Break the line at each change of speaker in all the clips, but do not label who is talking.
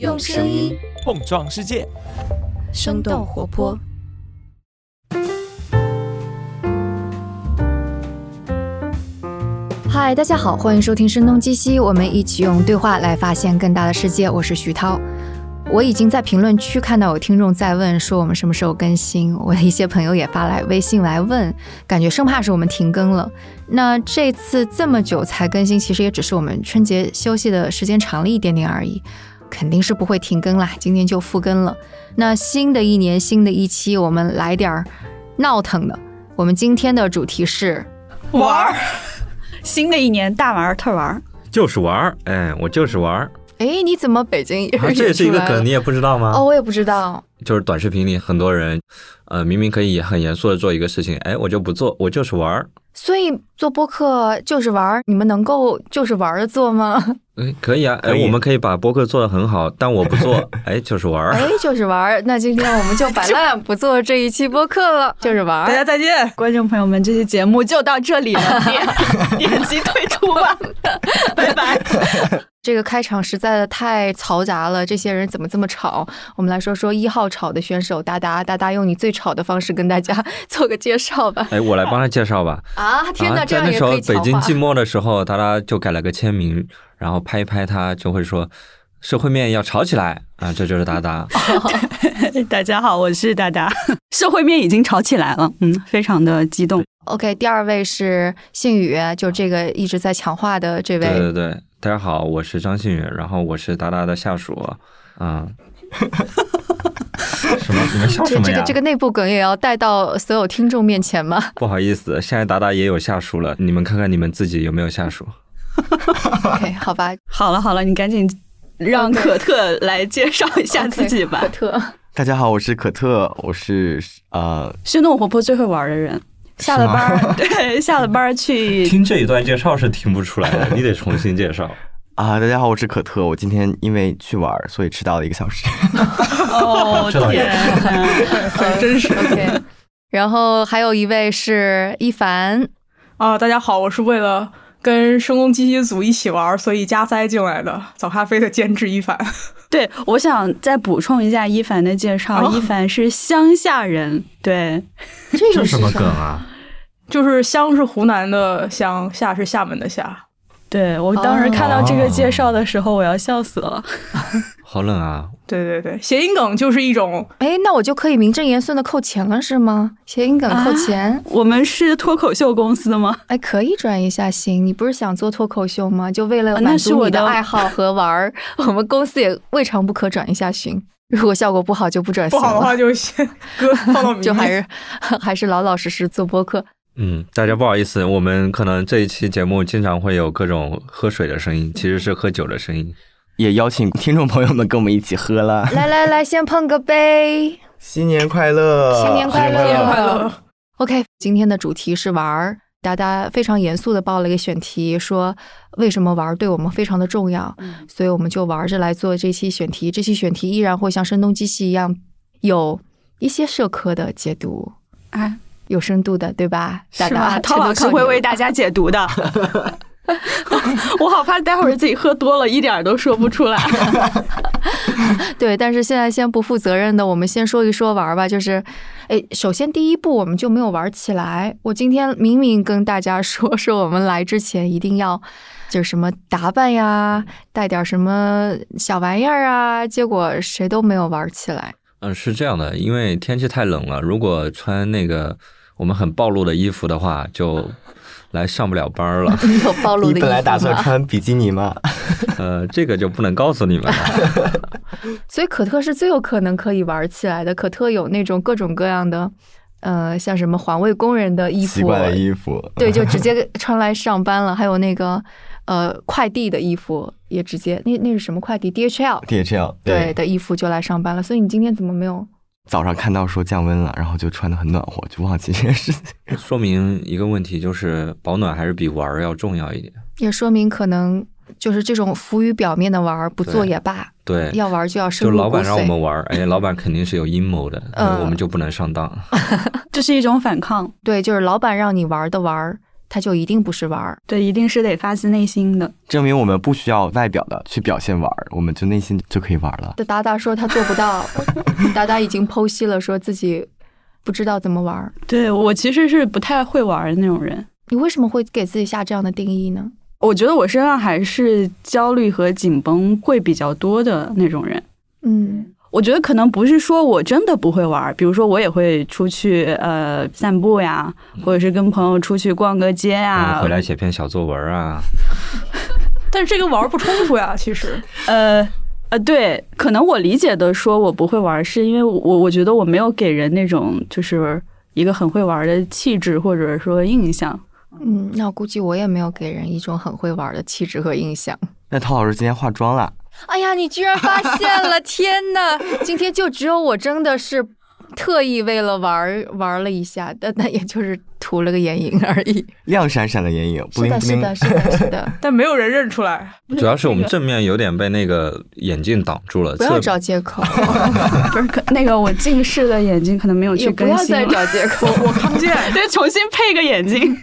用声音
碰撞世界，
生动活泼。
嗨，大家好，欢迎收听《声东击西》，我们一起用对话来发现更大的世界。我是徐涛。我已经在评论区看到有听众在问，说我们什么时候更新。我的一些朋友也发来微信来问，感觉生怕是我们停更了。那这次这么久才更新，其实也只是我们春节休息的时间长了一点点而已，肯定是不会停更啦。今天就复更了。那新的一年，新的一期，我们来点儿闹腾的。我们今天的主题是
玩儿，新的一年大玩儿特玩儿，
就是玩儿，哎，我就是玩儿。
哎，你怎么北京
啊，这也是一个梗，你也不知道吗？
哦，我也不知道。
就是短视频里很多人，呃，明明可以很严肃的做一个事情，哎，我就不做，我就是玩儿。
所以做播客就是玩儿，你们能够就是玩儿做吗？
嗯，可以啊，哎，我们可以把播客做得很好，但我不做，哎，就是玩儿。
哎，就是玩儿。那今天我们就摆烂，不做这一期播客了，就是玩儿。
大家再见，观众朋友们，这期节目就到这里了，点点击退出吧，拜拜。
这个开场实在的太嘈杂了，这些人怎么这么吵？我们来说说一号吵的选手达达，达达用你最吵的方式跟大家 做个介绍吧。
哎，我来帮他介绍吧。
啊，天哪，这样
在那时候
也可以
北京寂寞的时候，达达就改了个签名，然后拍一拍他，就会说社会面要吵起来啊，这就是达达。
大家好，我是达达，社会面已经吵起来了，嗯，非常的激动。
OK，第二位是信宇，就这个一直在强化的这位。
对对对，大家好，我是张馨予，然后我是达达的下属，嗯。什么？你们笑什么呀？
这这个这个内部梗也要带到所有听众面前吗？
不好意思，现在达达也有下属了，你们看看你们自己有没有下属？
OK，好吧，
好了好了，你赶紧让可特来介绍一下自己吧。
可特。
大家好，我是可特，我是呃，
生动活泼最会玩的人，下了班儿 对，下了班儿去
听这一段介绍是听不出来的，你得重新介绍。
啊，大家好，我是可特，我今天因为去玩儿，所以迟到了一个小时。
哦
这倒也
天哪，
很真实。OK，然后还有一位是一凡，
啊，大家好，我是为了跟声工机器组一起玩，所以加塞进来的早咖啡的监制一凡。
对，我想再补充一下一凡的介绍，
哦
一凡是乡下人，对，
这是
什么梗啊？
就是乡是湖南的乡，下是厦门的下。
对我当时看到这个介绍的时候，我要笑死了。
好冷啊！
对对对，谐音梗就是一种
哎，那我就可以名正言顺的扣钱了是吗？谐音梗扣钱，
我们是脱口秀公司的吗？
哎，可以转一下型。你不是想做脱口秀吗？就为了满足
我的
你的爱好和玩儿，我们公司也未尝不可转一下型。如果效果不好就不转型了，
不好的话，就先搁放到明
就还。是还是老老实实做播客。
嗯，大家不好意思，我们可能这一期节目经常会有各种喝水的声音，其实是喝酒的声音。
也邀请听众朋友们跟我们一起喝了，
来来来，先碰个杯，
新年快乐，
新年快乐，
新年快乐
！OK，今天的主题是玩儿。达达非常严肃的报了一个选题，说为什么玩儿对我们非常的重要，所以我们就玩着来做这期选题。这期选题依然会像声东击西一样，有一些社科的解读，
啊，
有深度的，对吧？达
是
达，
吧？陶老师会为大家解读的。我好怕待会儿自己喝多了，一点都说不出来。
对，但是现在先不负责任的，我们先说一说玩吧。就是，哎，首先第一步我们就没有玩起来。我今天明明跟大家说，说我们来之前一定要就是什么打扮呀，带点什么小玩意儿啊，结果谁都没有玩起来。
嗯，是这样的，因为天气太冷了，如果穿那个我们很暴露的衣服的话，就来上不了班了。
你有暴露的
你本来打算穿比基尼吗？
呃，这个就不能告诉你们了。
所以可特是最有可能可以玩起来的。可特有那种各种各样的，呃，像什么环卫工人的衣服，
奇怪的衣服，
对，就直接穿来上班了。还有那个呃快递的衣服也直接，那那是什么快递？DHL
DHL
对的衣服就来上班了。所以你今天怎么没有？
早上看到说降温了，然后就穿的很暖和，就忘记这件事情。
说明一个问题，就是保暖还是比玩儿要重要一点。
也说明可能就是这种浮于表面的玩儿，不做也罢，
对，
要玩就要深
就
入骨
老板让我们。玩儿，哎，老板肯定是有阴谋的，
嗯
我们就不能上当。
这是一种反抗。
对，就是老板让你玩的玩儿，它就一定不是玩儿。
对，一定是得发自内心的。
证明我们不需要外表的去表现玩儿，我们就内心就可以玩了。
达达说他做不到，达达已经剖析了，说自己不知道怎么玩儿。
对我其实是不太会玩儿的那种人。
你为什么会给自己下这样的定义呢？
我觉得我身上还是焦虑和紧绷会比较多的那种人。
嗯
我觉得可能不是说我真的不会玩，比如说我也会出去呃散步呀，或者是跟朋友出去逛个街
然
呀
后，回来写篇小作文啊，
但是这跟玩儿不冲突呀，其实。
呃呃，对，可能我理解的说我不会玩，是因为我我觉得我没有给人那种就是一个很会玩的气质或者说印象。
嗯，那我估计我也没有给人一种很会玩的气质和印象。
那陶老师今天化妆了，
哎呀，你居然发现了！天呐，今天就只有我真的是特意为了玩玩了一下，但但也就是涂了个眼影而已。
亮闪闪的眼影，不
是的，
灵不灵。
是的，是的，是的。
但没有人认出来。
主要是我们正面有点被那个眼镜挡住了，
不要找借口，
不是，可那个我近视的眼睛可能没有去
也不要再
更新了，
找借口。
我看不见。
得重新配个眼镜。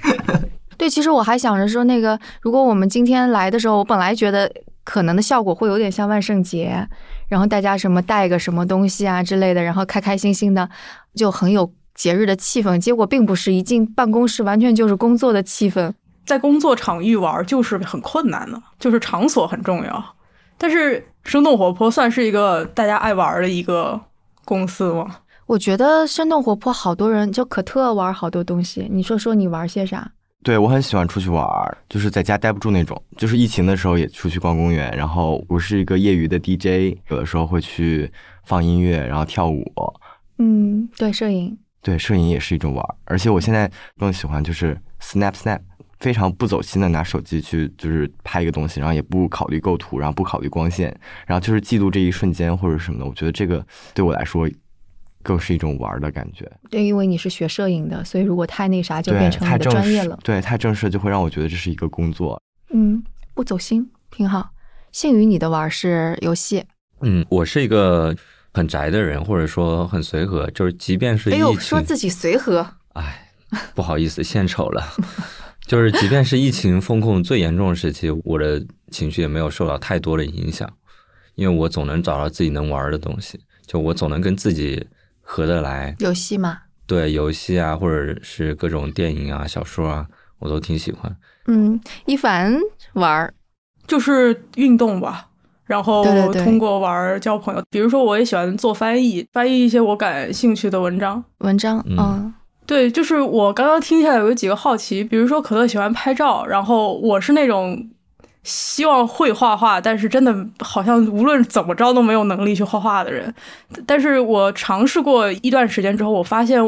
对，其实我还想着说，那个如果我们今天来的时候，我本来觉得可能的效果会有点像万圣节，然后大家什么带个什么东西啊之类的，然后开开心心的，就很有节日的气氛。结果并不是，一进办公室完全就是工作的气氛。
在工作场域玩就是很困难的，就是场所很重要。但是生动活泼算是一个大家爱玩的一个公司吗？
我觉得生动活泼，好多人就可特玩好多东西。你说说你玩些啥？
对我很喜欢出去玩儿，就是在家待不住那种。就是疫情的时候也出去逛公园，然后我是一个业余的 DJ，有的时候会去放音乐，然后跳舞。
嗯，对，摄影。
对，摄影也是一种玩儿，而且我现在更喜欢就是 snap snap，非常不走心的拿手机去就是拍一个东西，然后也不考虑构图，然后不考虑光线，然后就是记录这一瞬间或者什么的。我觉得这个对我来说更是一种玩儿的感觉。
对，因为你是学摄影的，所以如果太那啥，就，变成你的
太
专业了。
对，太正式就会让我觉得这是一个工作。
嗯，不走心，挺好。信宇，你的玩是游戏。
嗯，我是一个很宅的人，或者说很随和，就是即便是疫情，
哎呦，说自己随和。
哎，不好意思，献丑了。就是即便是疫情风控最严重的时期，我的情绪也没有受到太多的影响，因为我总能找到自己能玩的东西，就我总能跟自己合得来。
游戏吗，
对游戏啊，或者是各种电影啊、小说啊，我都挺喜欢。
嗯，一凡玩儿，
就是运动吧，然后通过玩儿交朋友。比如说，我也喜欢做翻译，翻译一些我感兴趣的文章。
文章，
嗯
嗯
对，就是我刚刚听下来有几个好奇，比如说可乐喜欢拍照，然后我是那种希望会画画，但是真的好像无论怎么着都没有能力去画画的人。但是我尝试过一段时间之后，我发现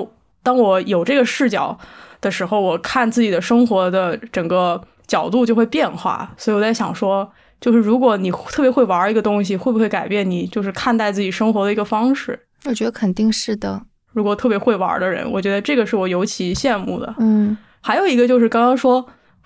当我有这个视角的时候，我看自己的生活的整个角度就会变化。所以我在想说，就是如果你特别会玩一个东西，会不会改变你就是看待自己生活的一个方式？
我觉得肯定是的。
如果特别会玩的人，我觉得这个是我尤其羡慕的。
嗯，
还有一个就是刚刚说，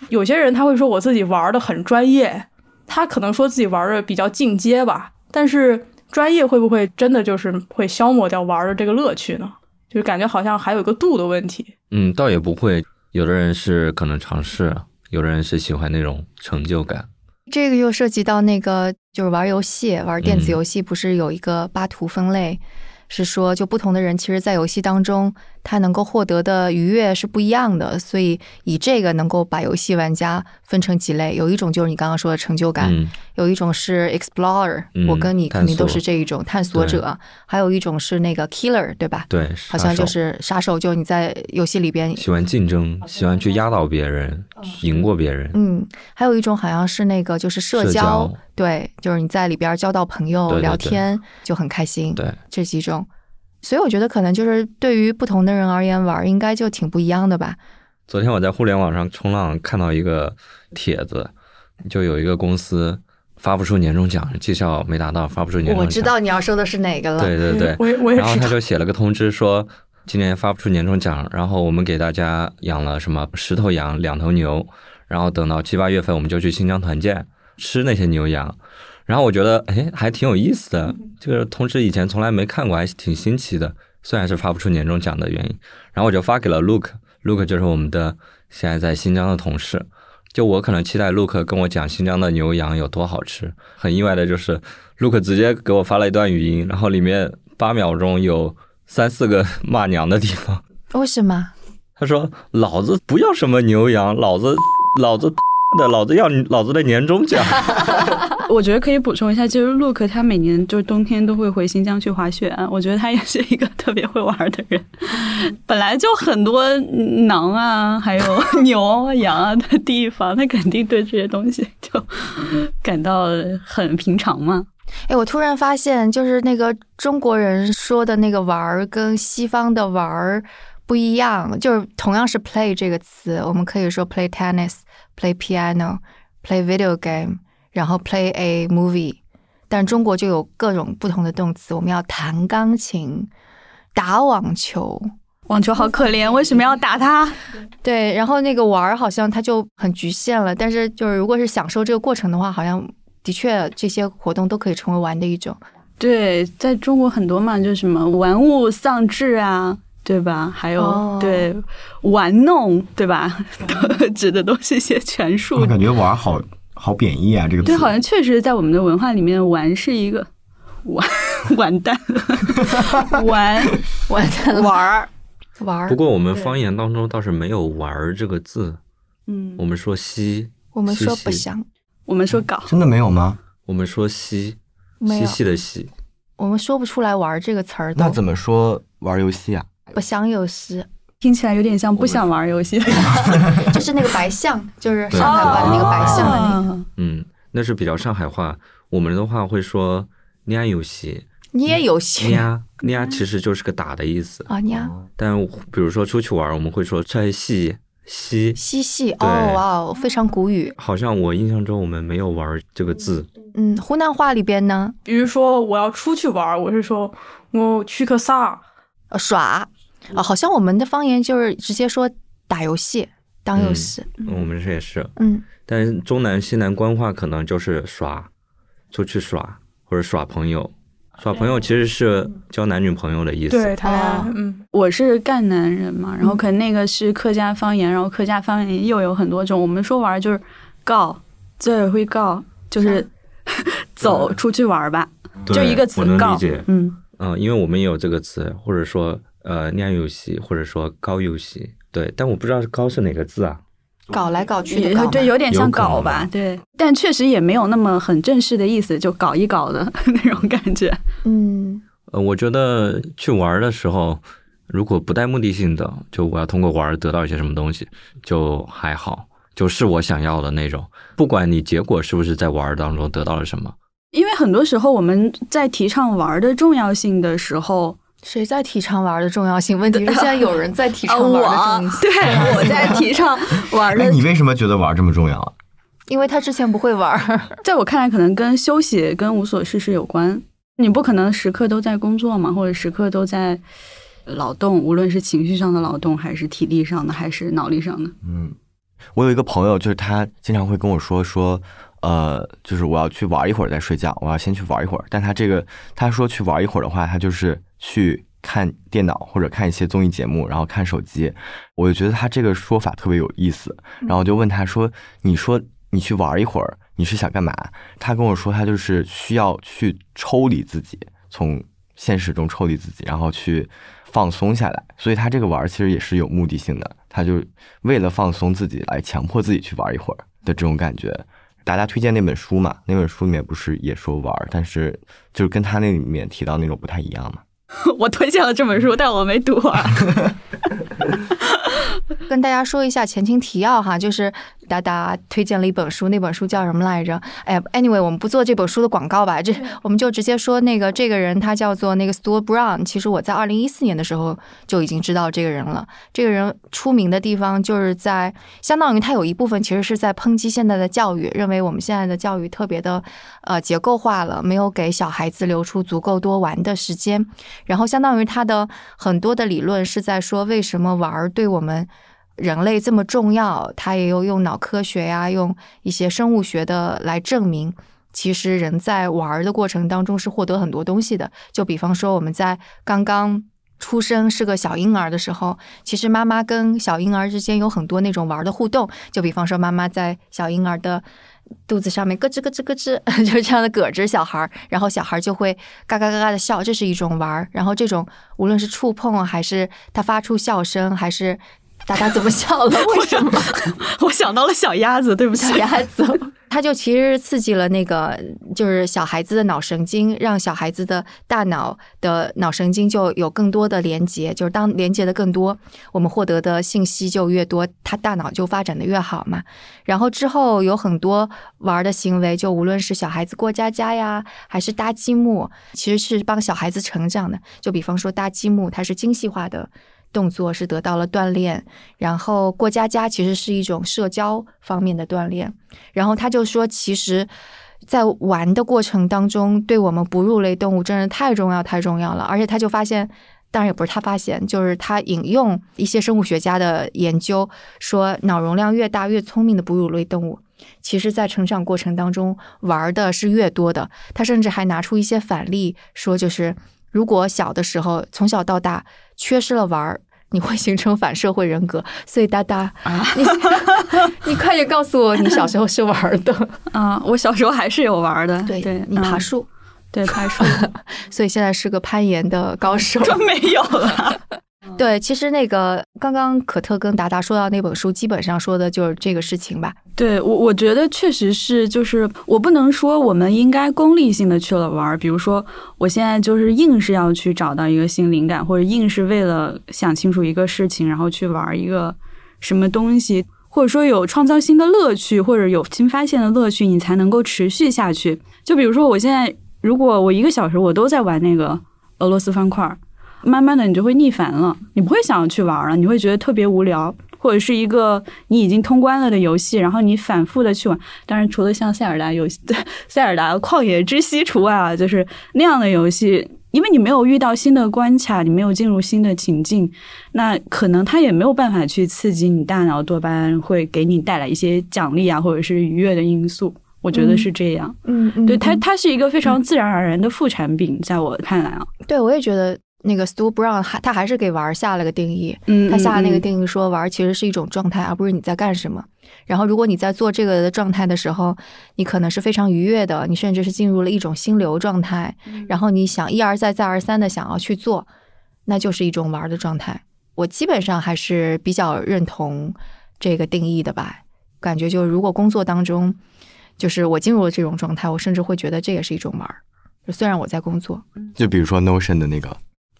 有些人他会说我自己玩的很专业，他可能说自己玩的比较进阶吧，但是专业会不会真的就是会消磨掉玩的这个乐趣呢？就是感觉好像还有一个度的问题。
嗯，倒也不会，有的人是可能尝试，有的人是喜欢那种成就感。
这个又涉及到那个，就是玩游戏，玩电子
嗯
游戏，不是有一个八图分类？是说，就不同的人，其实，在游戏当中，他能够获得的愉悦是不一样的。所以，以这个能够把游戏玩家分成几类，有一种就是你刚刚说的成就感，
嗯
有一种是 explorer，、
嗯
我跟你肯定都是这一种探索者，还有一种是那个 killer，对吧？
对，
好像就是杀手，就你在游戏里边，
喜欢竞争，喜欢去压倒别人，赢过别人。
嗯，还有一种好像是那个就是社
社交
对，就是你在里边交到朋友、聊天就很开心，
对，
这几种。所以我觉得可能就是对于不同的人而言，玩儿应该就挺不一样的吧。
昨天我在互联网上冲浪看到一个帖子，就有一个公司发不出年终奖，绩效没达到，发不出年终奖。
我知道你要说的是哪个了。
对对对，
我也我也知道。
然后他就写了个通知说，今年发不出年终奖，然后我们给大家养了什么十头羊、两头牛，然后等到七八月份我们就去新疆团建，吃那些牛羊。然后我觉得，哎，还挺有意思的。这个通知以前从来没看过，还挺新奇的。虽然是发不出年终奖的原因，然后我就发给了 Luke。Luke 就是我们的现在在新疆的同事。就我可能期待 Luke 跟我讲新疆的牛羊有多好吃，很意外的就是 Luke 直接给我发了一段语音，然后里面八秒钟有三四个骂娘的地方。
为什么？
他说：“老子不要什么牛羊，老子老子。”的老子要老子的年终奖。
我觉得可以补充一下，就是 Look 他每年就是冬天都会回新疆去滑雪，我觉得他也是一个特别会玩的人。本来就很多狼啊，还有 牛啊、羊啊的地方，他肯定对这些东西就感到很平常嘛。
哎，我突然发现，就是那个中国人说的那个玩儿，跟西方的玩儿不一样。就是同样是 play 这个词，我们可以说 play tennis。Play piano, play video game，然后 play a movie，但中国就有各种不同的动词。我们要弹钢琴，打网球，
网球好可怜，为什么要打它？
对，然后那个玩儿好像它就很局限了。但是就是如果是享受这个过程的话，好像的确这些活动都可以成为玩的一种。
对，在中国很多嘛，就是什么玩物丧志啊。对吧？还有对玩弄，对吧？指的都是一些权术。
我感觉玩好好贬义啊，这个词
对，好像确实在我们的文化里面，玩是一个 完 完蛋了，玩
完蛋
玩儿
玩儿。
不过我们方言当中倒是没有“玩儿”这个字。
嗯，
我们说“吸”，
我们说“不香”，
我们说“搞”，
真的没有吗？
我们说“吸”，嬉戏的“戏”。
我们说不出来“玩”这个词儿。
那怎么说玩游戏啊？
不想有戏，
听起来有点像不想玩游戏，
就是那个白象，就是上海话的那个白象的那个。
嗯，那是比较上海话。我们的话会说捏游戏，
捏游戏，
捏捏其实就是个打的意思
啊捏。
但比如说出去玩，我们会说拆戏嬉
嬉戏。哦哇哦，非常古语。
好像我印象中我们没有玩这个字。
嗯，湖南话里边呢，
比如说我要出去玩，我是说我去个啥？
呃，耍。啊，好像我们的方言就是直接说打游戏、当游戏。
我们这也是，
嗯。
但是中南、西南官话可能就是耍，出去耍或者耍朋友。耍朋友其实是交男女朋友的意思。
对，他嗯，
我是赣南人嘛，然后可能那个是客家方言，然后客家方言又有很多种。我们说玩就是告，这会告，就是 走出去玩吧，就一个词告。
嗯嗯，因为我们也有这个词，或者说。呃，酿游戏或者说高游戏，对，但我不知道是高是哪个字啊？
搞来搞去的，
对，有点像搞吧，对，但确实也没有那么很正式的意思，就搞一搞的 那种感觉。
嗯，
呃，我觉得去玩的时候，如果不带目的性的，就我要通过玩得到一些什么东西，就还好，就是我想要的那种。不管你结果是不是在玩当中得到了什么，
因为很多时候我们在提倡玩的重要性的时候。
谁在提倡玩的重要性？问题是现在有人在提倡玩的重要性。
对，我在提倡玩的。
你为什么觉得玩这么重要啊？
因为他之前不会玩。
在我看来，可能跟休息、跟无所事事有关。你不可能时刻都在工作嘛，或者时刻都在劳动，无论是情绪上的劳动，还是体力上的，还是脑力上的。
嗯，我有一个朋友，就是他经常会跟我说说，呃，就是我要去玩一会儿再睡觉，我要先去玩一会儿。但他这个他说去玩一会儿的话，他就是。去看电脑或者看一些综艺节目，然后看手机，我就觉得他这个说法特别有意思。然后我就问他说：“你说你去玩一会儿，你是想干嘛？”他跟我说，他就是需要去抽离自己，从现实中抽离自己，然后去放松下来。所以他这个玩其实也是有目的性的，他就为了放松自己，来强迫自己去玩一会儿的这种感觉。大家推荐那本书嘛？那本书里面不是也说玩，但是就是跟他那里面提到那种不太一样嘛。
我推荐了这本书，但我没读啊。
跟大家说一下前情提要哈，就是达达推荐了一本书，那本书叫什么来着？哎，anyway，我们不做这本书的广告吧，这我们就直接说那个这个人他叫做那个 Stuart Brown。其实我在二零一四年的时候就已经知道这个人了。这个人出名的地方就是在相当于他有一部分其实是在抨击现在的教育，认为我们现在的教育特别的呃结构化了，没有给小孩子留出足够多玩的时间。然后相当于他的很多的理论是在说为什么玩对我们。人类这么重要，他也有用脑科学呀，用一些生物学的来证明，其实人在玩的过程当中是获得很多东西的。就比方说，我们在刚刚出生是个小婴儿的时候，其实妈妈跟小婴儿之间有很多那种玩的互动，就比方说妈妈在小婴儿的 肚子上面咯吱咯吱咯吱，就是这样的咯吱小孩，然后小孩就会嘎嘎嘎嘎的笑，这是一种玩。然后这种无论是触碰，还是他发出笑声，还是大家怎么笑了？为什么？
我想到了小鸭子，对不起，
小鸭子，它就其实刺激了那个就是小孩子的脑神经，让小孩子的大脑的脑神经就有更多的连接，就是当连接的更多，我们获得的信息就越多，他大脑就发展的越好嘛。然后之后有很多玩的行为，就无论是小孩子过家家呀，还是搭积木，其实是帮小孩子成长的。就比方说搭积木，它是精细化的。动作是得到了锻炼，然后过家家其实是一种社交方面的锻炼。然后他就说，其实，在玩的过程当中，对我们哺乳类动物真的太重要太重要了。而且他就发现，当然也不是他发现，就是他引用一些生物学家的研究，说脑容量越大越聪明的哺乳类动物，其实在成长过程当中玩的是越多的。他甚至还拿出一些反例，说就是如果小的时候从小到大缺失了玩儿。你会形成反社会人格，所以哒哒，你 你快点告诉我，你小时候是玩的
啊？我小时候还是有玩的，
对
对，
你爬 树，
对爬树，
所以现在是个攀岩的高手，
没有了。
对，其实那个刚刚可特跟达达说到那本书，基本上说的就是这个事情吧。
对我，我觉得确实是，就是我不能说我们应该功利性的去了玩儿。比如说，我现在就是硬是要去找到一个新灵感，或者硬是为了想清楚一个事情，然后去玩一个什么东西，或者说有创造新的乐趣，或者有新发现的乐趣，你才能够持续下去。就比如说，我现在如果我一个小时我都在玩那个俄罗斯方块儿。慢慢的，你就会腻烦了，你不会想要去玩了，你会觉得特别无聊，或者是一个你已经通关了的游戏，然后你反复的去玩。当然，除了像塞尔达游戏，塞尔达旷野之息除外啊，就是那样的游戏，因为你没有遇到新的关卡，你没有进入新的情境，那可能它也没有办法去刺激你大脑多巴胺，会给你带来一些奖励啊，或者是愉悦的因素。我觉得是这样，
嗯，
对它，它是一个非常自然而然的副产品，在我看来啊，
对我也觉得。那个 Stu Brown 还他还是给玩下了个定义，
嗯，
他下了那个定义说玩其实是一种状态，而不是你在干什么。然后如果你在做这个的状态的时候，你可能是非常愉悦的，你甚至是进入了一种心流状态。然后你想一而再再而三的想要去做，那就是一种玩的状态。我基本上还是比较认同这个定义的吧。感觉就如果工作当中，就是我进入了这种状态，我甚至会觉得这也是一种玩。就虽然我在工作，
就比如说 Notion 的那个。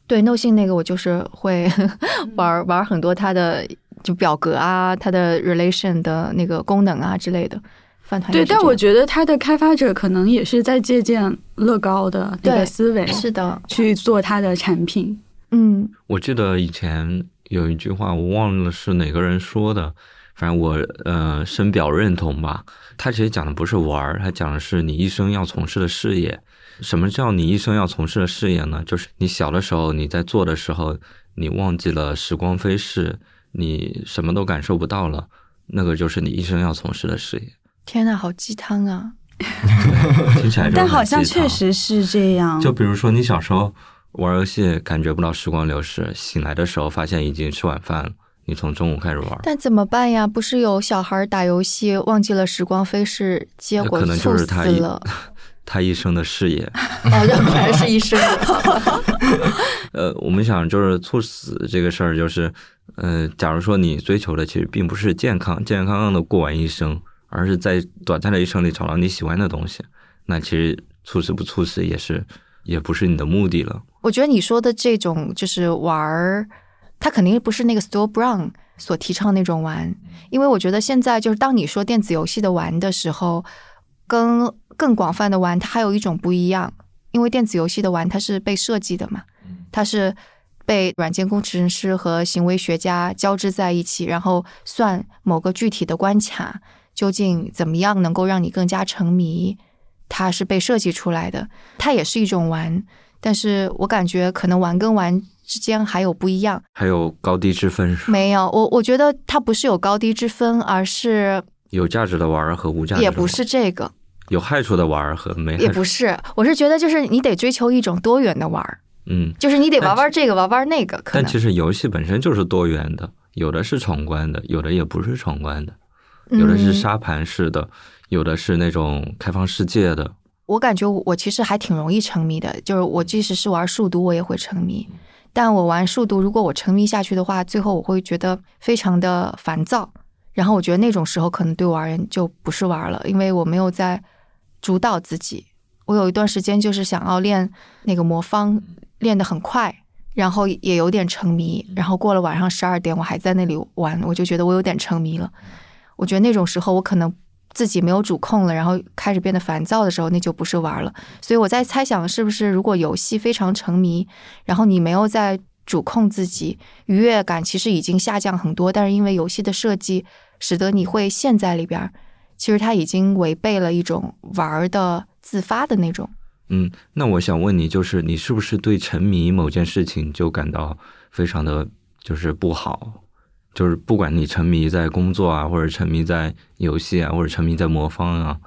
对，No 信那个我就是会 玩玩很多它的就表格啊，它的 relation 的那个功能啊之类的。饭团
对，但我觉得它的开发者可能也是在借鉴乐高的那个思维，
是的，
去做它的产品。
嗯，
我记得以前有一句话，我忘了是哪个人说的，反正我呃深表认同吧。他其实讲的不是玩儿，他讲的是你一生要从事的事业。什么叫你一生要从事的事业呢？就是你小的时候你在做的时候，你忘记了时光飞逝，你什么都感受不到了，那个就是你一生要从事的事业。
天呐，好鸡汤啊！
听起来
但好像确实是这样。
就比如说你小时候玩游戏，感觉不到时光流逝，醒来的时候发现已经吃晚饭了，你从中午开始玩。
但怎么办呀？不是有小孩打游戏忘记了时光飞逝，结果
猝死
了。
他一生的事业，
哦，要不然是一生。
呃，我们想就是猝死这个事儿，就是，呃，假如说你追求的其实并不是健康、健健康康的过完一生，而是在短暂的一生里找到你喜欢的东西，那其实猝死不猝死也是，也不是你的目的了。
我觉得你说的这种就是玩儿，他肯定不是那个 Store Brown 所提倡那种玩，因为我觉得现在就是当你说电子游戏的玩的时候，跟更广泛的玩，它还有一种不一样，因为电子游戏的玩它是被设计的嘛，它是被软件工程师和行为学家交织在一起，然后算某个具体的关卡究竟怎么样能够让你更加沉迷，它是被设计出来的，它也是一种玩，但是我感觉可能玩跟玩之间还有不一样，
还有高低之分。
没有，我我觉得它不是有高低之分，而是
有价值的玩和无价值，
也不是这个。
有害处的玩儿和没
也不是，我是觉得就是你得追求一种多元的玩儿，
嗯，
就是你得玩
但
玩这个，玩玩那个，可能
但其实游戏本身就是多元的，有的是闯关的，有的也不是闯关的，有的是
嗯
沙盘式的，有的是那种开放世界的。
我感觉我其实还挺容易沉迷的，就是我即使是玩数独，我也会沉迷。但我玩数独，如果我沉迷下去的话，最后我会觉得非常的烦躁。然后我觉得那种时候可能对我而言就不是玩了，因为我没有在主导自己。我有一段时间就是想要练那个魔方，练得很快，然后也有点沉迷。然后过了晚上十二点，我还在那里玩，我就觉得我有点沉迷了。我觉得那种时候我可能自己没有主控了，然后开始变得烦躁的时候，那就不是玩了。所以我在猜想，是不是如果游戏非常沉迷，然后你没有在主控自己，愉悦感其实已经下降很多，但是因为游戏的设计，使得你会陷在里边儿，其实它已经违背了一种玩儿的自发的那种。
嗯，那我想问你，就是你是不是对沉迷某件事情就感到非常的就是不好？就是不管你沉迷在工作啊，或者沉迷在游戏啊，或者沉迷在魔方啊，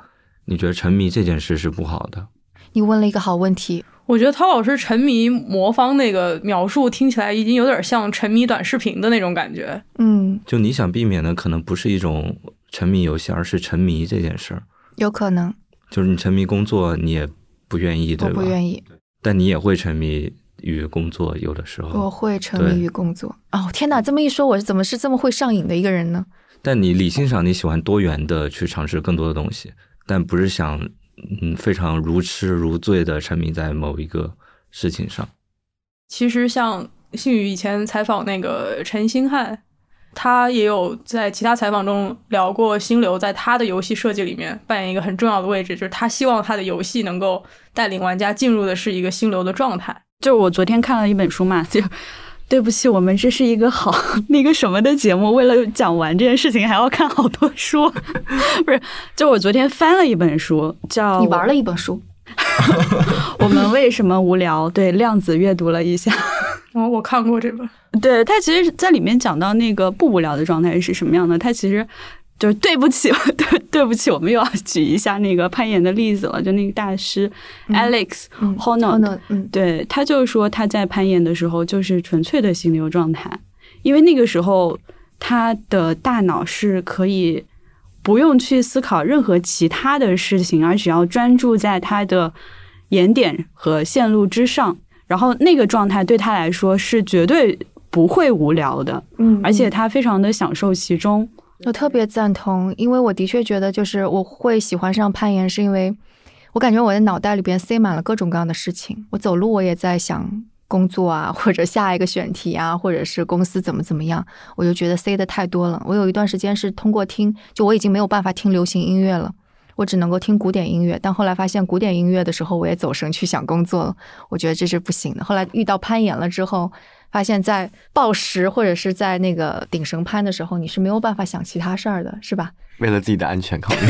你觉得沉迷这件事是不好的？
你问了一个好问题，
我觉得涛老师沉迷魔方那个描述听起来已经有点像沉迷短视频的那种感觉。
嗯，
就你想避免的，可能不是一种沉迷游戏，而是沉迷这件事儿。
有可能，
就是你沉迷工作，你也不愿意，对吧？
不愿意，
但你也会沉迷于工作，有的时候我。
会沉迷于工作。哦，天哪，这么一说，我是怎么是这么会上瘾的一个人呢？
但你理性上你喜欢多元的去尝试更多的东西，但不是想嗯非常如痴如醉的沉迷在某一个事情上。
其实像信宇以前采访那个陈星汉，他也有在其他采访中聊过星流在他的游戏设计里面扮演一个很重要的位置，就是他希望他的游戏能够带领玩家进入的是一个心流的状态。
就我昨天看了一本书嘛，就对不起，我们这是一个好那个什么的节目，为了讲完这件事情还要看好多书，不是？就我昨天翻了一本书，叫
你玩了一本书，
我们为什么无聊？对，量子阅读了一下。
然 后我看过这本，
对他其实在里面讲到那个不无聊的状态是什么样的，他其实就是对不起，对对不起，我们又要举一下那个攀岩的例子了，就那个大师 Alex
嗯。
Honnold，、
嗯，
对他就是说他在攀岩的时候就是纯粹的心流状态，因为那个时候他的大脑是可以不用去思考任何其他的事情，而只要专注在他的岩点和线路之上，然后那个状态对他来说是绝对不会无聊的，
嗯
而且他非常的享受其中。
我特别赞同，因为我的确觉得，就是我会喜欢上攀岩，是因为我感觉我的脑袋里边塞满了各种各样的事情。我走路我也在想工作啊，或者下一个选题啊，或者是公司怎么怎么样，我就觉得塞的太多了。我有一段时间是通过听，就我已经没有办法听流行音乐了。我只能够听古典音乐，但后来发现古典音乐的时候，我也走神去想工作了，我觉得这是不行的。后来遇到攀岩了之后，发现，在报时或者是在那个顶绳攀的时候，你是没有办法想其他事儿的，是吧？
为了自己的安全考虑。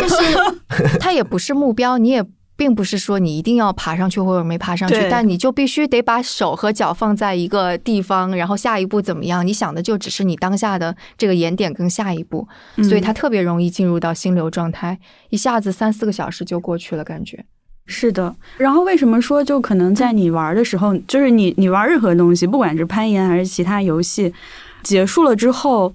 就是它也不是目标，你也并不是说你一定要爬上去或者没爬上去，但你就必须得把手和脚放在一个地方，然后下一步怎么样？你想的就只是你当下的这个眼点跟下一步，所以它特别容易进入到心流状态，一下子三四个小时就过去了，感觉。
是的，然后为什么说就可能在你玩的时候，就是你你玩任何东西，不管是攀岩还是其他游戏，结束了之后，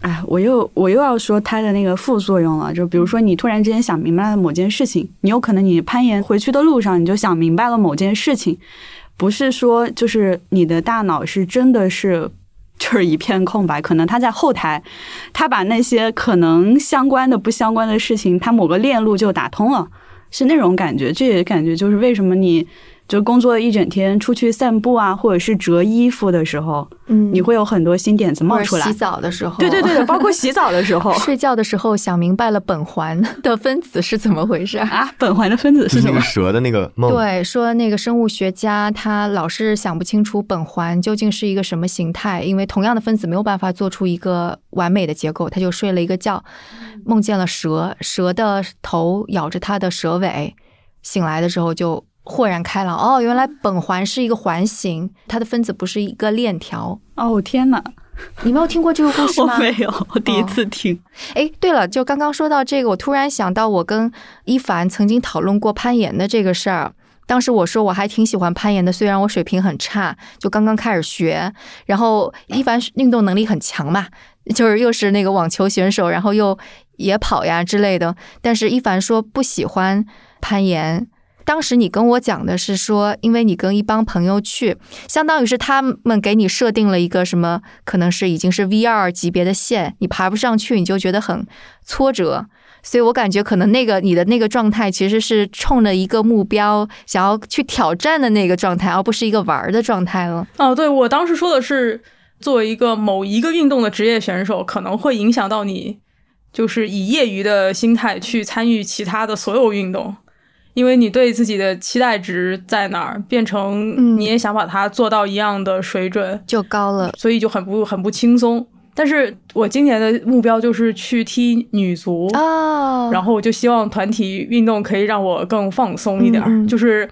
哎，我又我又要说它的那个副作用了，就比如说你突然之间想明白了某件事情，你有可能你攀岩回去的路上你就想明白了某件事情，不是说就是你的大脑是真的是。就是一片空白，可能他在后台，他把那些可能相关的、不相关的事情，他某个链路就打通了，是那种感觉。这也感觉就是为什么你就工作一整天，出去散步啊，或者是折衣服的时候，
嗯
你会有很多新点子冒出来
洗。澡的时候，
对对对，包括洗澡的时候
睡觉的时候想明白了苯环的分子是怎么回事。
啊，苯环的分子
是什么？蛇的那个梦，
对，说那个生物学家他老是想不清楚苯环究竟是一个什么形态，因为同样的分子没有办法做出一个完美的结构，他就睡了一个觉，梦见了蛇，蛇的头咬着他的蛇尾，醒来的时候就豁然开朗，哦，原来苯环是一个环形，它的分子不是一个链条。
哦天哪，
你没有听过这个故事吗？
我没有，我第一次听。
哎，对了，就刚刚说到这个，我突然想到，我跟一凡曾经讨论过攀岩的这个事儿。当时我说我还挺喜欢攀岩的，虽然我水平很差，就刚刚开始学。然后一凡运动能力很强嘛，就是又是那个网球选手，然后又也跑呀之类的。但是一凡说不喜欢攀岩。当时你跟我讲的是说，因为你跟一帮朋友去，相当于是他们给你设定了一个什么，可能是已经是 V 二级别的线，你爬不上去，你就觉得很挫折。所以我感觉可能那个你的那个状态其实是冲着一个目标想要去挑战的那个状态，而不是一个玩儿的状态了。
哦，对我当时说的是，作为一个某一个运动的职业选手，可能会影响到你，就是以业余的心态去参与其他的所有运动。因为你对自己的期待值在哪儿，变成你也想把它做到一样的水准，
就高了，
所以就很不很不轻松。但是我今年的目标就是去踢女足
啊，
然后我就希望团体运动可以让我更放松一点，就是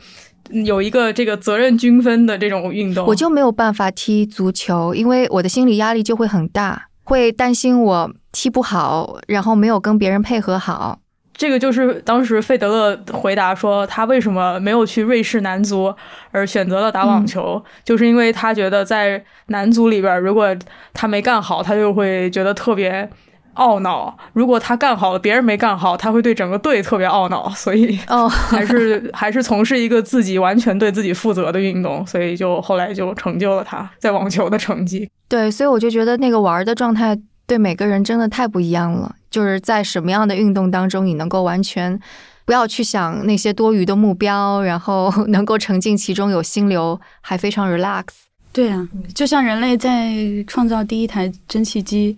有一个这个责任均分的这种运动。
我就没有办法踢足球，因为我的心理压力就会很大，会担心我踢不好，然后没有跟别人配合好。
这个就是当时费德勒回答说，他为什么没有去瑞士男足，而选择了打网球，就是因为他觉得在男足里边，如果他没干好，他就会觉得特别懊恼；如果他干好了，别人没干好，他会对整个队特别懊恼。所以，
哦，
还是还是从事一个自己完全对自己负责的运动，所以就后来就成就了他在网球的成绩。
对，所以我就觉得那个玩的状态。对每个人真的太不一样了，就是在什么样的运动当中，你能够完全不要去想那些多余的目标，然后 能够沉浸其中，有心流，还非常 relax。
对啊，就像人类在创造第一台蒸汽机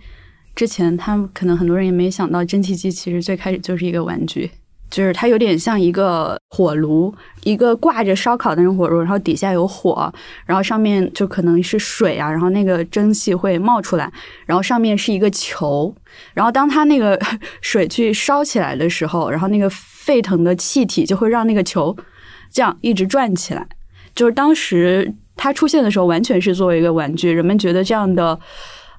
之前，他们可能很多人也没想到，蒸汽机其实最开始就是一个玩具。就是它有点像一个火炉，一个挂着烧烤的那种火炉，然后底下有火，然后上面就可能是水啊，然后那个蒸汽会冒出来，然后上面是一个球，然后当它那个 水去烧起来的时候，然后那个沸腾的气体就会让那个球这样一直转起来。就是当时它出现的时候，完全是作为一个玩具，人们觉得这样的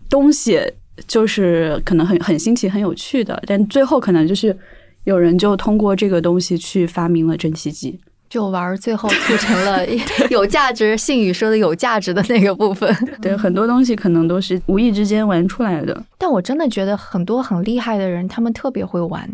东西就是可能很很新奇、很有趣的，但最后可能就是。有人就通过这个东西去发明了蒸汽机，
就玩最后 促成了 有价值。信宇说的有价值的那个部分，
对很多东西可能都是无意之间玩出来的。
但我真的觉得很多很厉害的人，他们特别会玩。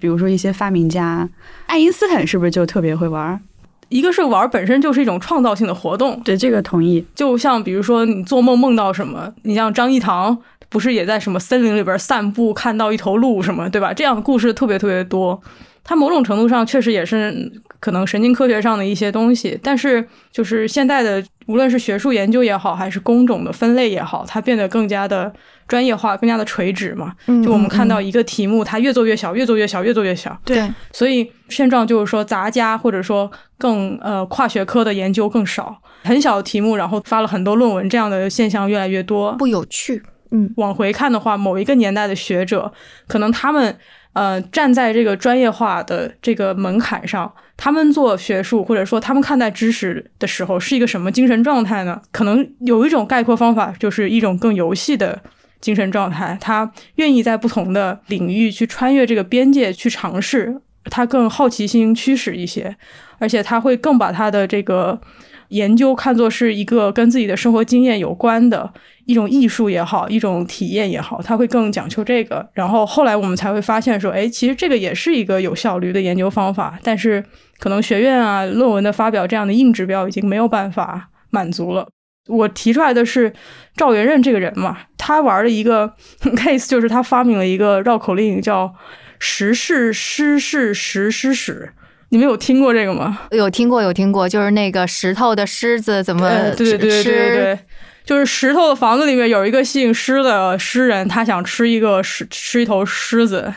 比如说一些发明家，爱因斯坦是不是就特别会玩？
一个是玩本身就是一种创造性的活动，
对这个同意。
就像比如说你做梦梦到什么，你像张一堂。不是也在什么森林里边散步，看到一头鹿什么，对吧？这样的故事特别特别多。它某种程度上确实也是可能神经科学上的一些东西，但是就是现在的无论是学术研究也好，还是工种的分类也好，它变得更加的专业化，更加的垂直嘛。就我们看到一个题目，它越做越小，越做越小，越做越小。
对，
所以现状就是说杂家或者说更呃跨学科的研究更少，很小的题目，然后发了很多论文，这样的现象越来越多，
不有趣。
嗯，往回看的话，某一个年代的学者，可能他们呃站在这个专业化的这个门槛上，他们做学术或者说他们看待知识的时候，是一个什么精神状态呢？可能有一种概括方法，就是一种更游戏的精神状态。他愿意在不同的领域去穿越这个边界去尝试，他更好奇心驱使一些，而且他会更把他的这个研究看作是一个跟自己的生活经验有关的。一种艺术也好，一种体验也好，他会更讲究这个。然后后来我们才会发现说，哎，其实这个也是一个有效率的研究方法。但是可能学院啊，论文的发表这样的硬指标已经没有办法满足了。我提出来的是赵元任这个人嘛，他玩的一个 case 就是他发明了一个绕口令，叫“时事诗事时诗史”。你们有听过这个吗？
有听过，有听过，就是那个石头的狮子怎么
对对对对对。就是石头的房子里面有一个姓施的诗人，他想吃一个狮，吃一头狮子，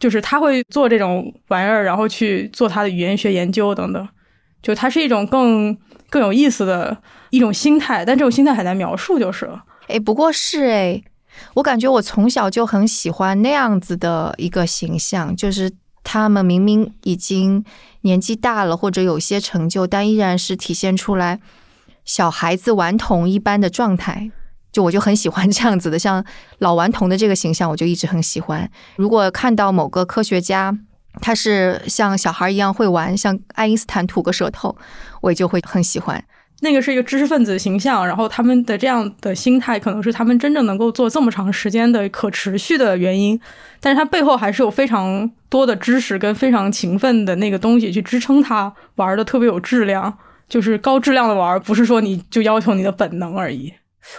就是他会做这种玩意儿，然后去做他的语言学研究等等。就它是一种更更有意思的一种心态，但这种心态很难描述，就是了。
哎，不过是哎，我感觉我从小就很喜欢那样子的一个形象，就是他们明明已经年纪大了，或者有些成就，但依然是体现出来。小孩子顽童一般的状态，就我就很喜欢这样子的，像老顽童的这个形象，我就一直很喜欢。如果看到某个科学家他是像小孩一样会玩，像爱因斯坦吐个舌头，我也就会很喜欢。
那个是一个知识分子的形象，然后他们的这样的心态，可能是他们真正能够做这么长时间的可持续的原因。但是它背后还是有非常多的知识跟非常勤奋的那个东西去支撑他玩的特别有质量，就是高质量的玩，不是说你就要求你的本能而已。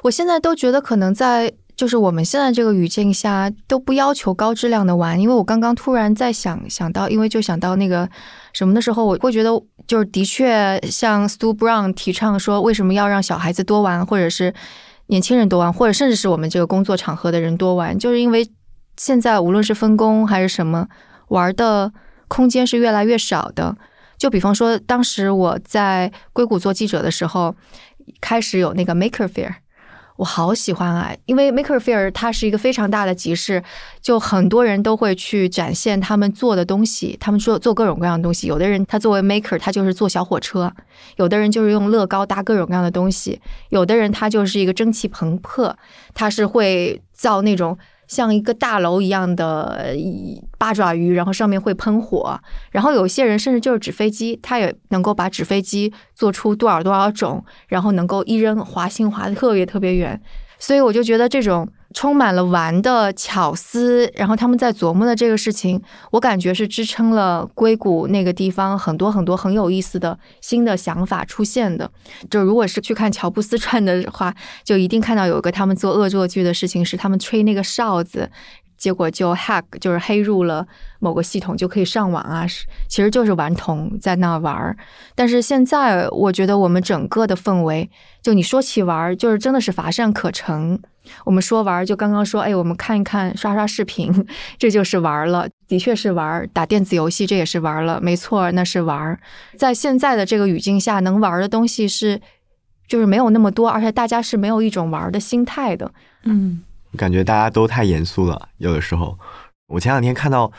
我现在都觉得可能在就是我们现在这个语境下都不要求高质量的玩，因为我刚刚突然在想想到，因为就想到那个什么的时候，我会觉得就是的确像 Stu Brown 提倡说，为什么要让小孩子多玩，或者是年轻人多玩，或者甚至是我们这个工作场合的人多玩，就是因为现在无论是分工还是什么，玩的空间是越来越少的。就比方说，当时我在硅谷做记者的时候，开始有那个 Maker Fair。我好喜欢啊，因为 Maker Fair 它是一个非常大的集市，就很多人都会去展现他们做的东西，他们做做各种各样的东西。有的人他作为 Maker，他就是做小火车；有的人就是用乐高搭各种各样的东西；有的人他就是一个蒸汽朋克，他是会造那种。像一个大楼一样的八爪鱼，然后上面会喷火，然后有些人甚至就是纸飞机，他也能够把纸飞机做出多少多少种，然后能够一扔滑行滑的特别特别远，所以我就觉得这种。充满了玩的巧思，然后他们在琢磨的这个事情，我感觉是支撑了硅谷那个地方很多很多很有意思的新的想法出现的。就如果是去看乔布斯传的话，就一定看到有一个他们做恶作剧的事情，是他们吹那个哨子。结果就 hack 就是黑入了某个系统就可以上网啊，是其实就是顽童在那玩儿。但是现在我觉得我们整个的氛围，就你说起玩儿，就是真的是乏善可陈。我们说玩儿，就刚刚说，哎，我们看一看刷刷视频，这就是玩儿了，的确是玩儿。打电子游戏这也是玩儿了，没错，那是玩儿。在现在的这个语境下，能玩儿的东西是就是没有那么多，而且大家是没有一种玩儿的心态的，
嗯。
感觉大家都太严肃了，有的时候。我前两天看到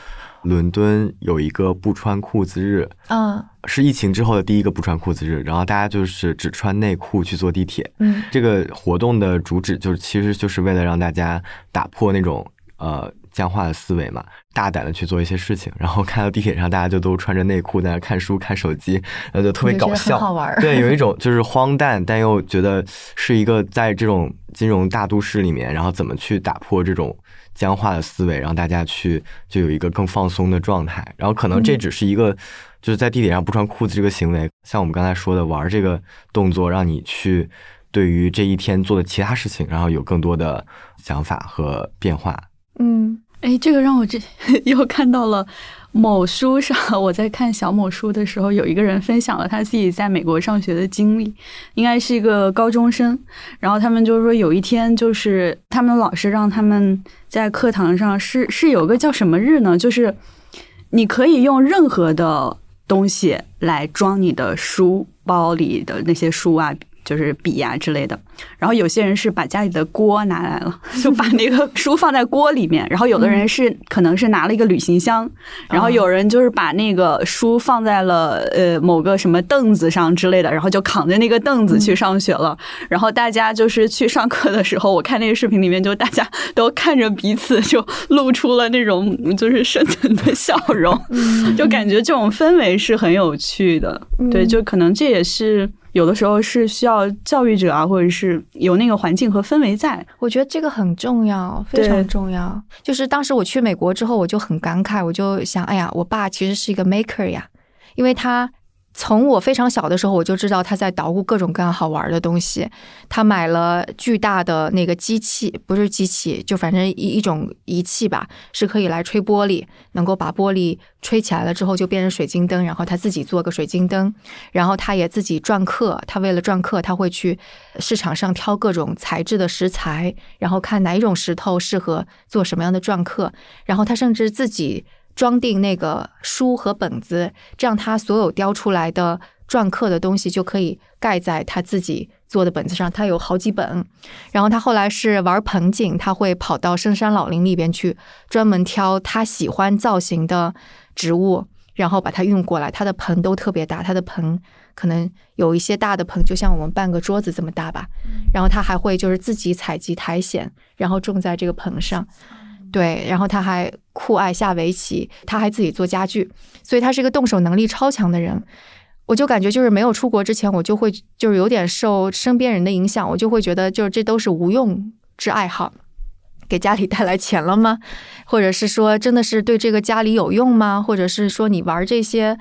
伦敦有一个不穿裤子日，
嗯，
是疫情之后的第一个不穿裤子日，然后大家就是只穿内裤去坐地铁。
嗯，
这个活动的主旨就是，其实就是为了让大家打破那种呃。僵化的思维嘛，大胆的去做一些事情，然后看到地铁上大家就都穿着内裤在那看书、看手机，然后就特别搞笑，
好玩。
对，有一种就是荒诞，但又觉得是一个在这种金融大都市里面，然后怎么去打破这种僵化的思维，让大家去就有一个更放松的状态。然后可能这只是一个就是在地铁上不穿裤子这个行为，像我们刚才说的玩这个动作，让你去对于这一天做的其他事情，然后有更多的想法和变化。
嗯。
哎，这个让我这 又看到了某书上，我在看小某书的时候，有一个人分享了他自己在美国上学的经历，应该是一个高中生。然后他们就是说，有一天就是他们老师让他们在课堂上是是有个叫什么日呢？就是你可以用任何的东西来装你的书包里的那些书啊。就是笔呀之类的，然后有些人是把家里的锅拿来了，就把那个 书放在锅里面，然后有的人是可能是拿了一个旅行箱，然后有人就是把那个书放在了呃某个什么凳子上之类的，然后就扛着那个凳子去上学了。然后大家就是去上课的时候，我看那个视频里面，就大家都看着彼此，就露出了那种就是深沉的笑容，就感觉这种氛围是很有趣的。对，就可能这也是。有的时候是需要教育者啊，或者是有那个环境和氛围在。
我觉得这个很重要，非常重要。就是当时我去美国之后，我就很感慨，我就想，哎呀，我爸其实是一个 maker 呀，因为他。从我非常小的时候，我就知道他在捣鼓各种各样好玩的东西。他买了巨大的那个机器，不是机器，就反正一一种仪器吧，是可以来吹玻璃，能够把玻璃吹起来了之后就变成水晶灯。然后他自己做个水晶灯，然后他也自己篆刻。他为了篆刻，他会去市场上挑各种材质的石材，然后看哪一种石头适合做什么样的篆刻。然后他甚至自己。装订那个书和本子，这样他所有雕出来的篆刻的东西就可以盖在他自己做的本子上。他有好几本，然后他后来是玩盆景，他会跑到深山老林里边去，专门挑他喜欢造型的植物，然后把它运过来。他的盆都特别大，他的盆可能有一些大的盆，就像我们半个桌子这么大吧。然后他还会就是自己采集苔藓，然后种在这个盆上。对，然后他还酷爱下围棋，他还自己做家具，所以他是一个动手能力超强的人。我就感觉就是没有出国之前，我就会就是有点受身边人的影响，我就会觉得就是这都是无用之爱好，给家里带来钱了吗？或者是说真的是对这个家里有用吗？或者是说你玩这些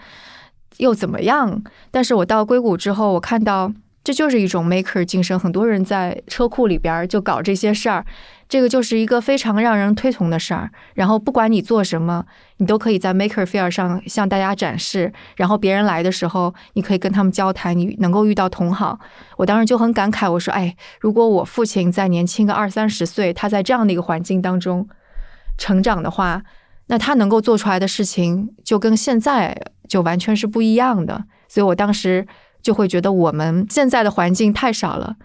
又怎么样？但是我到硅谷之后，我看到这就是一种 maker 精神，很多人在车库里边就搞这些事儿。这个就是一个非常让人推崇的事儿，然后不管你做什么，你都可以在 Maker Fair 上向大家展示，然后别人来的时候，你可以跟他们交谈，你能够遇到同行。我当时就很感慨，我说：“哎，如果我父亲在年轻个二三十岁，他在这样的一个环境当中成长的话，那他能够做出来的事情就跟现在就完全是不一样的。”所以我当时就会觉得我们现在的环境太少了。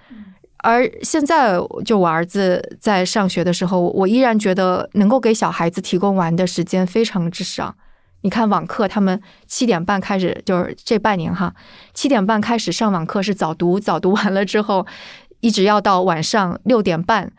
而现在，就我儿子在上学的时候，我依然觉得能够给小孩子提供玩的时间非常之少。你看网课，他们七点半开始，就是这半年哈，七点半开始上网课是早读，早读完了之后，一直要到晚上六点半。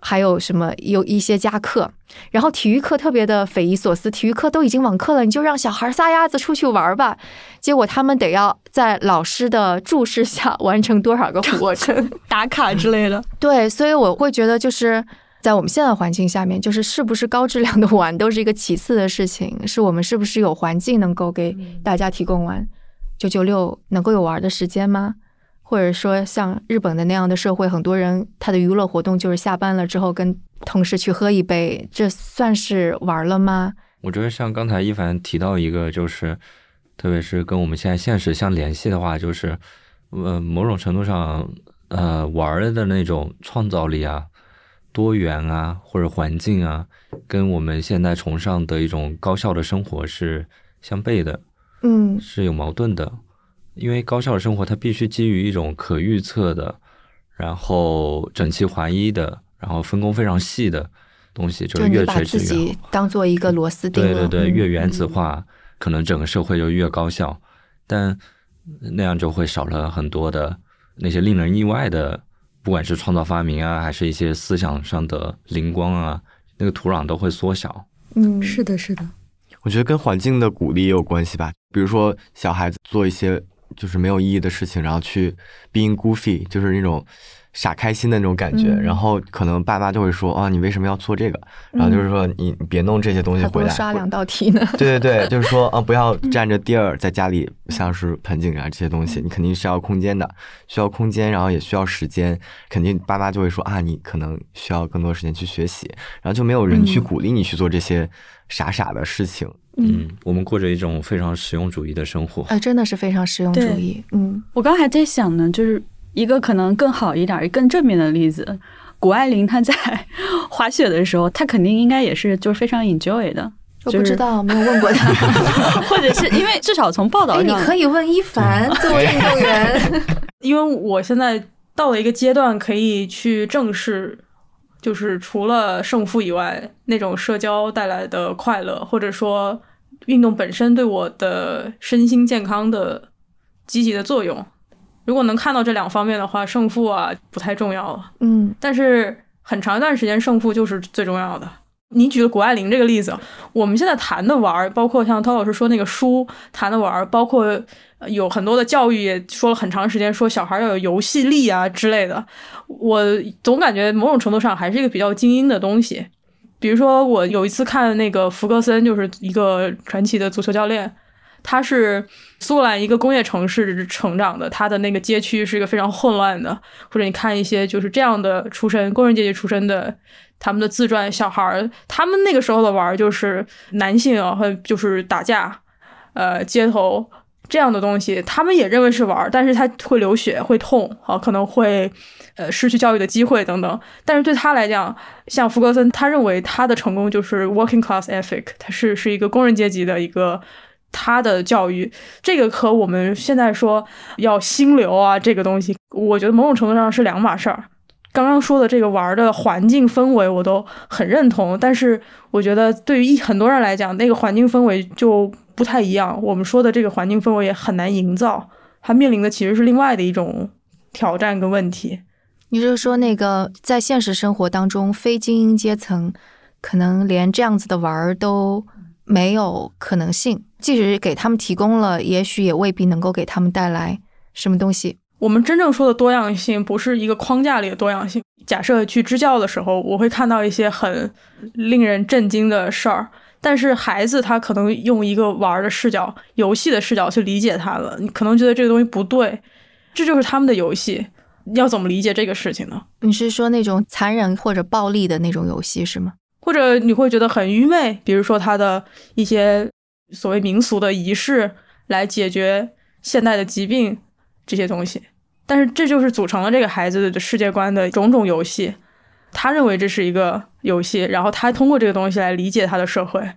还有什么有一些加课，然后体育课特别的匪夷所思，体育课都已经网课了，你就让小孩撒丫子出去玩吧。结果他们得要在老师的注视下完成多少个俯卧撑、
打卡之类的。
对，所以我会觉得，就是在我们现在环境下面，就是是不是高质量的玩都是一个其次的事情，是我们是不是有环境能够给大家提供玩九九六能够有玩的时间吗？或者说像日本的那样的社会，很多人他的娱乐活动就是下班了之后跟同事去喝一杯，这算是玩了吗？
我觉得像刚才一凡提到一个，就是特别是跟我们现在现实相联系的话，就是呃某种程度上呃玩的那种创造力啊、多元啊或者环境啊，跟我们现在崇尚的一种高效的生活是相悖的，
嗯，
是有矛盾的。因为高效的生活，它必须基于一种可预测的，然后整齐划一的，然后分工非常细的东西，
就
是越垂
直越好。当做一个螺丝钉。
对对对，越原子化，可能整个社会就越高效。但那样就会少了很多的那些令人意外的，不管是创造发明啊，还是一些思想上的灵光啊，那个土壤都会缩小。
嗯，
是的，是的。
我觉得跟环境的鼓励也有关系吧。比如说，小孩子做一些。就是没有意义的事情，然后去 being goofy，就是那种傻开心的那种感觉。然后可能爸妈就会说：“啊，你为什么要做这个？”然后就是说：“你别弄这些东西回来。”
刷两道题呢？
对 对对，就是说啊，不要占着地儿，在家里像是盆景啊这些东西，你肯定是要空间的，需要空间，然后也需要时间。肯定爸妈就会说：“啊，你可能需要更多时间去学习。”然后就没有人去鼓励你去做这些傻傻的事情。
嗯，我们过着一种非常实用主义的生活。
哎，真的是非常实用主义。嗯，
我刚还在想呢，就是一个可能更好一点、更正面的例子，谷爱凌她在滑雪的时候，她肯定应该也是就是非常 enjoy 的。
我不知道，没有问过她，
或者是因为至少从报道上，
你可以问一凡作为运动员，
因为我现在到了一个阶段，可以去正视。就是除了胜负以外，那种社交带来的快乐，或者说运动本身对我的身心健康的积极的作用，如果能看到这两方面的话，胜负啊不太重要了。
嗯，
但是很长一段时间胜负就是最重要的。你举了谷爱凌这个例子，我们现在谈的玩，包括像涛老师说那个书谈的玩，包括。有很多的教育也说了很长时间，说小孩要有游戏力啊之类的。我总感觉某种程度上还是一个比较精英的东西。比如说，我有一次看那个福格森，就是一个传奇的足球教练，他是苏格兰一个工业城市成长的，他的那个街区是一个非常混乱的。或者你看一些就是这样的出身，工人阶级出身的他们的自传，小孩他们那个时候的玩就是男性啊，和就是打架，呃，街头。这样的东西，他们也认为是玩，但是他会流血，会痛，啊，可能会，呃，失去教育的机会等等。但是对他来讲，像福格森，他认为他的成功就是 working class ethic，他是是一个工人阶级的一个他的教育。这个和我们现在说要心流啊，这个东西，我觉得某种程度上是两码事儿。刚刚说的这个玩的环境氛围，我都很认同，但是我觉得对于一很多人来讲，那个环境氛围就。不太一样，我们说的这个环境氛围也很难营造，它面临的其实是另外的一种挑战跟问题。
你就是说，那个在现实生活当中，非精英阶层可能连这样子的玩儿都没有可能性。即使给他们提供了，也许也未必能够给他们带来什么东西。
我们真正说的多样性，不是一个框架里的多样性。假设去支教的时候，我会看到一些很令人震惊的事儿，但是孩子他可能用一个玩的视角、游戏的视角去理解它了，你可能觉得这个东西不对，这就是他们的游戏。要怎么理解这个事情呢？
你是说那种残忍或者暴力的那种游戏是吗？
或者你会觉得很愚昧，比如说他的一些所谓民俗的仪式来解决现代的疾病这些东西，但是这就是组成了这个孩子的世界观的种种游戏。他认为这是一个游戏，然后他通过这个东西来理解他的社会，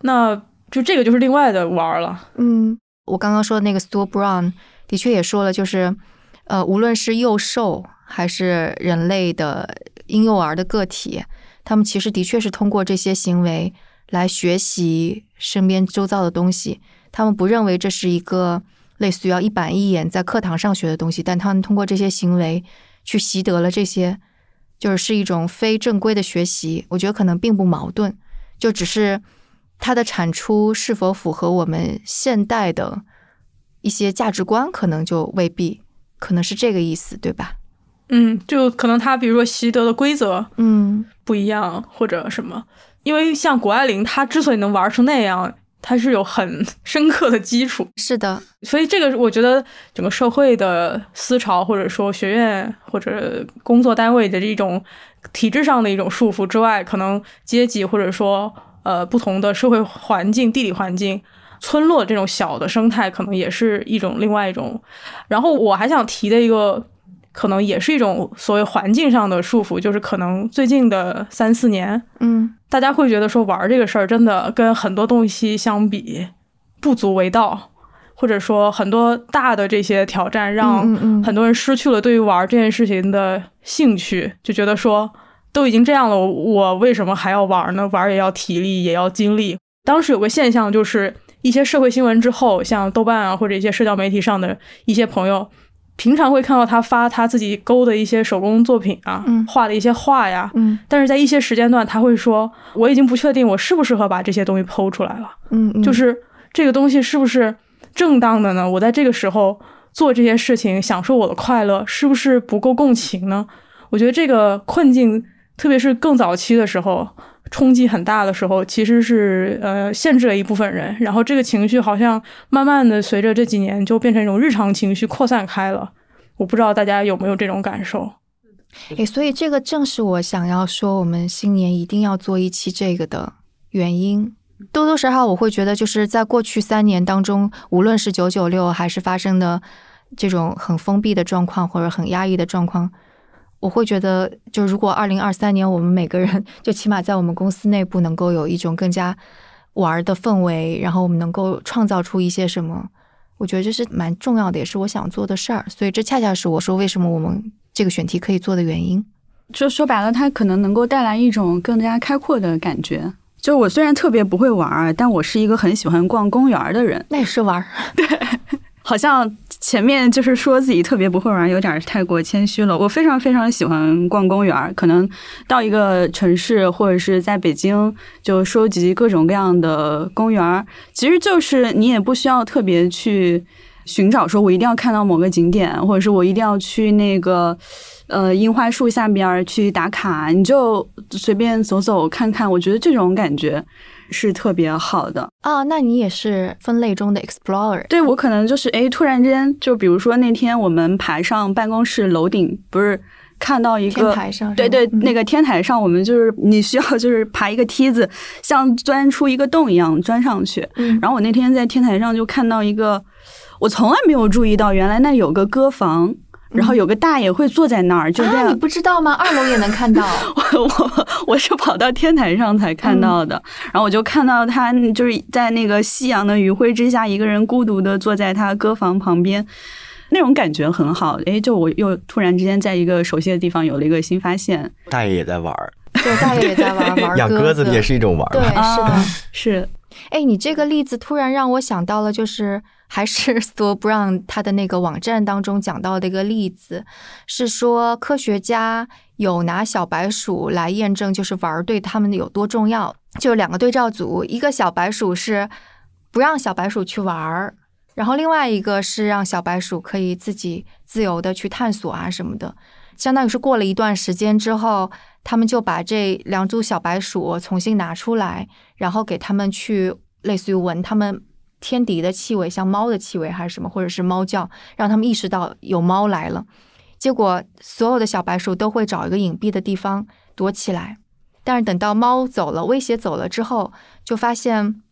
那就这个就是另外的玩儿了。
嗯，我刚刚说的那个 Stuart Brown 的确也说了，就是呃，无论是幼兽还是人类的婴幼儿的个体，他们其实的确是通过这些行为来学习身边周遭的东西。他们不认为这是一个类似于要一板一眼在课堂上学的东西，但他们通过这些行为去习得了这些。就是是一种非正规的学习，我觉得可能并不矛盾，就只是它的产出是否符合我们现代的一些价值观，可能就未必，可能是这个意思，对吧？
嗯，就可能他比如说习得的规则，
嗯，
不一样或者什么，因为像谷爱凌，她之所以能玩成那样。她是有很深刻的基础，
是的，
所以这个我觉得整个社会的思潮，或者说学院或者工作单位的这种体制上的一种束缚之外，可能阶级或者说呃不同的社会环境、地理环境、村落这种小的生态，可能也是一种另外一种。然后我还想提的一个。可能也是一种所谓环境上的束缚，就是可能最近的三四年，
嗯，
大家会觉得说玩这个事儿真的跟很多东西相比不足为道，或者说很多大的这些挑战让很多人失去了对于玩这件事情的兴趣，就觉得说都已经这样了，我为什么还要玩呢？玩也要体力，也要精力。当时有个现象就是一些社会新闻之后，像豆瓣啊或者一些社交媒体上的一些朋友。平常会看到他发他自己勾的一些手工作品啊，画的一些画呀，
嗯，
但是在一些时间段，他会说我已经不确定我适不适合把这些东西剖出来了，
嗯，
就是这个东西是不是正当的呢？我在这个时候做这些事情，享受我的快乐，是不是不够共情呢？我觉得这个困境，特别是更早期的时候。冲击很大的时候，其实是呃限制了一部分人，然后这个情绪好像慢慢的随着这几年就变成一种日常情绪扩散开了。我不知道大家有没有这种感受？
诶，所以这个正是我想要说，我们新年一定要做一期这个的原因。多多少少我会觉得，就是在过去三年当中，无论是九九六还是发生的这种很封闭的状况或者很压抑的状况。我会觉得，就如果二零二三年我们每个人，就起码在我们公司内部能够有一种更加玩的氛围，然后我们能够创造出一些什么，我觉得这是蛮重要的，也是我想做的事儿。所以这恰恰是我说为什么我们这个选题可以做的原因。
就说白了，它可能能够带来一种更加开阔的感觉。就我虽然特别不会玩儿，但我是一个很喜欢逛公园的人。
那也是玩儿，
对。好像前面就是说自己特别不会玩，有点太过谦虚了。我非常非常喜欢逛公园，可能到一个城市或者是在北京，就收集各种各样的公园。其实就是你也不需要特别去寻找，说我一定要看到某个景点，或者是我一定要去那个呃樱花树下边去打卡，你就随便走走看看。我觉得这种感觉。是特别好的
啊，那你也是分类中的 explorer。
对我可能就是哎，突然间就比如说那天我们爬上办公室楼顶，不是看到一个
天台上，
对对，那个天台上，我们就是你需要就是 爬一个梯子，像钻出一个洞一样钻上去。然后我那天在天台上就看到一个，我从来没有注意到，原来那有个歌房。然后有个大爷会坐在那儿，就这样。
你不知道吗？二楼也能看到。
我我我是跑到天台上才看到的。然后我就看到他就是在那个夕阳的余晖之下，一个人孤独的坐在他歌房旁边，那种感觉很好。哎，就我又突然之间在一个熟悉的地方有了一个新发现。
大爷也在玩儿，
对，大爷也在玩 玩
养鸽子也是一种玩儿。
对，是的，
是。
哎，你这个例子突然让我想到了，就是还是 Sto Brown 他的那个网站当中讲到的一个例子，是说科学家有拿小白鼠来验证，就是玩儿对他们有多重要。就两个对照组，一个小白鼠是不让小白鼠去玩儿，然后另外一个是让小白鼠可以自己自由的去探索啊什么的。相当于是过了一段时间之后，他们就把这两组小白鼠重新拿出来，然后给他们去类似于闻他们天敌的气味，像猫的气味还是什么，或者是猫叫，让他们意识到有猫来了。结果所有的小白鼠都会找一个隐蔽的地方躲起来，但是等到猫走了，威胁走了之后，就发现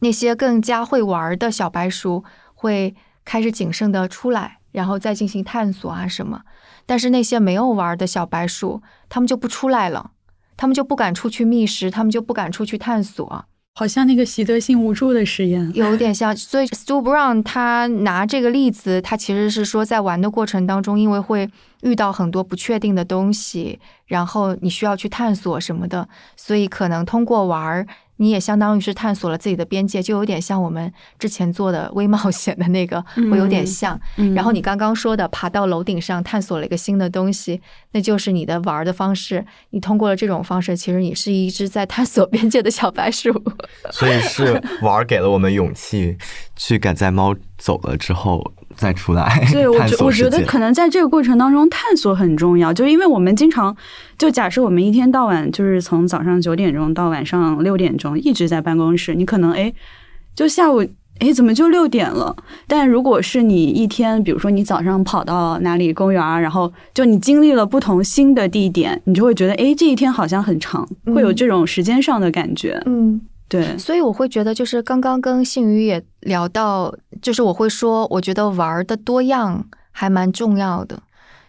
那些更加会玩的小白鼠会开始谨慎的出来，然后再进行探索啊什么。但是那些没有玩的小白鼠，他们就不出来了，他们就不敢出去觅食，他们就不敢出去探索，
好像那个习得性无助的实验，
有点像。所以 Stu Brown 他拿这个例子，他其实是说，在玩的过程当中，因为会遇到很多不确定的东西，然后你需要去探索什么的，所以可能通过玩儿。你也相当于是探索了自己的边界，就有点像我们之前做的微冒险的那个，会有点像。然后你刚刚说的爬到楼顶上探索了一个新的东西，那就是你的玩的方式。你通过了这种方式，其实你是一只在探索边界的小白鼠。
所以是玩给了我们勇气，去赶在猫走了之后。再出来，
对我觉 我觉得可能在这个过程当中探索很重要，就因为我们经常就假设我们一天到晚就是从早上九点钟到晚上六点钟一直在办公室，你可能哎就下午哎怎么就六点了？但如果是你一天，比如说你早上跑到哪里公园，然后就你经历了不同新的地点，你就会觉得哎这一天好像很长，会有这种时间上的感觉，
嗯。
对，
所以我会觉得，就是刚刚跟信宇也聊到，就是我会说，我觉得玩的多样还蛮重要的，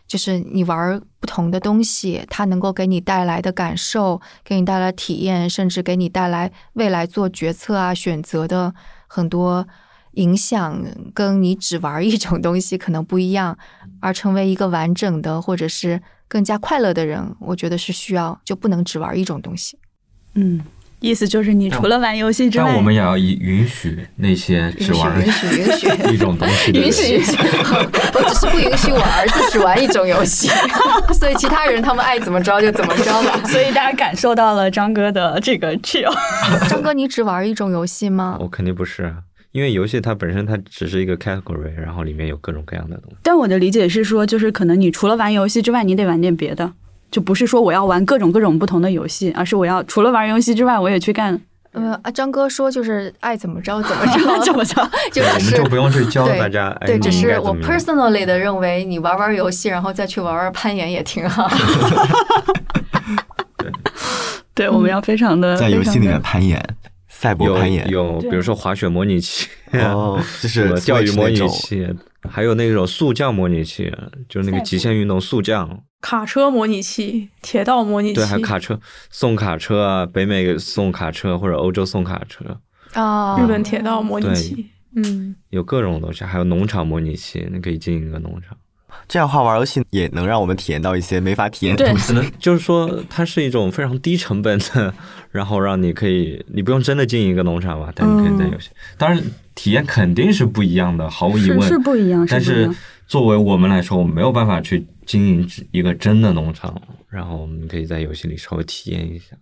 就是你玩不同的东西，它能够给你带来的感受，给你带来体验，甚至给你带来未来做决策啊、选择的很多影响，跟你只玩一种东西可能不一样，而成为一个完整的或者是更加快乐的人，我觉得是需要，就不能只玩一种东西。
嗯。意思就是，你除了玩游戏之外，
但我们也要允许那些只玩
允许 允许
一种东西的
允许允许。我只是不允许我儿子只玩一种游戏，所以其他人他们爱怎么着就怎么着吧。
所以大家感受到了张哥的这个 chill。
张哥，你只玩一种游戏吗？
我肯定不是，因为游戏它本身它只是一个 category，然后里面有各种各样的东西。
但我的理解是说，就是可能你除了玩游戏之外，你得玩点别的。就不是说我要玩各种各种不同的游戏，而是我要除了玩游戏之外，我也去干。
呃啊，张哥说就是爱怎么着怎么着
怎么着，
就是
我们就不用去教大家。
对，只是我 personally 的认为，你玩玩游戏，然后再去玩玩攀岩也挺好。
对，
对，我们要非常的
在游戏里面攀岩，赛博攀岩。
有，比如说滑雪模拟器，
哦，就是
钓鱼模拟器，还有那种速降模拟器，就是那个极限运动速降。
卡车模拟器、铁道模拟器，
对，还有卡车送卡车啊，北美送卡车或者欧洲送卡车。
啊，
日本铁道模拟器，嗯，
有各种东西，还有农场模拟器，你可以进一个农场。
这样的话，玩游戏也能让我们体验到一些没法体验的东西。
就是说，它是一种非常低成本的，然后让你可以，你不用真的经营一个农场吧，但你可以在游戏。当然，体验肯定是不一样的，毫无疑问
是不一样。
但是作为我们来说，我们没有办法去。经营一个真的农场，然后我们可以在游戏里稍微体验一下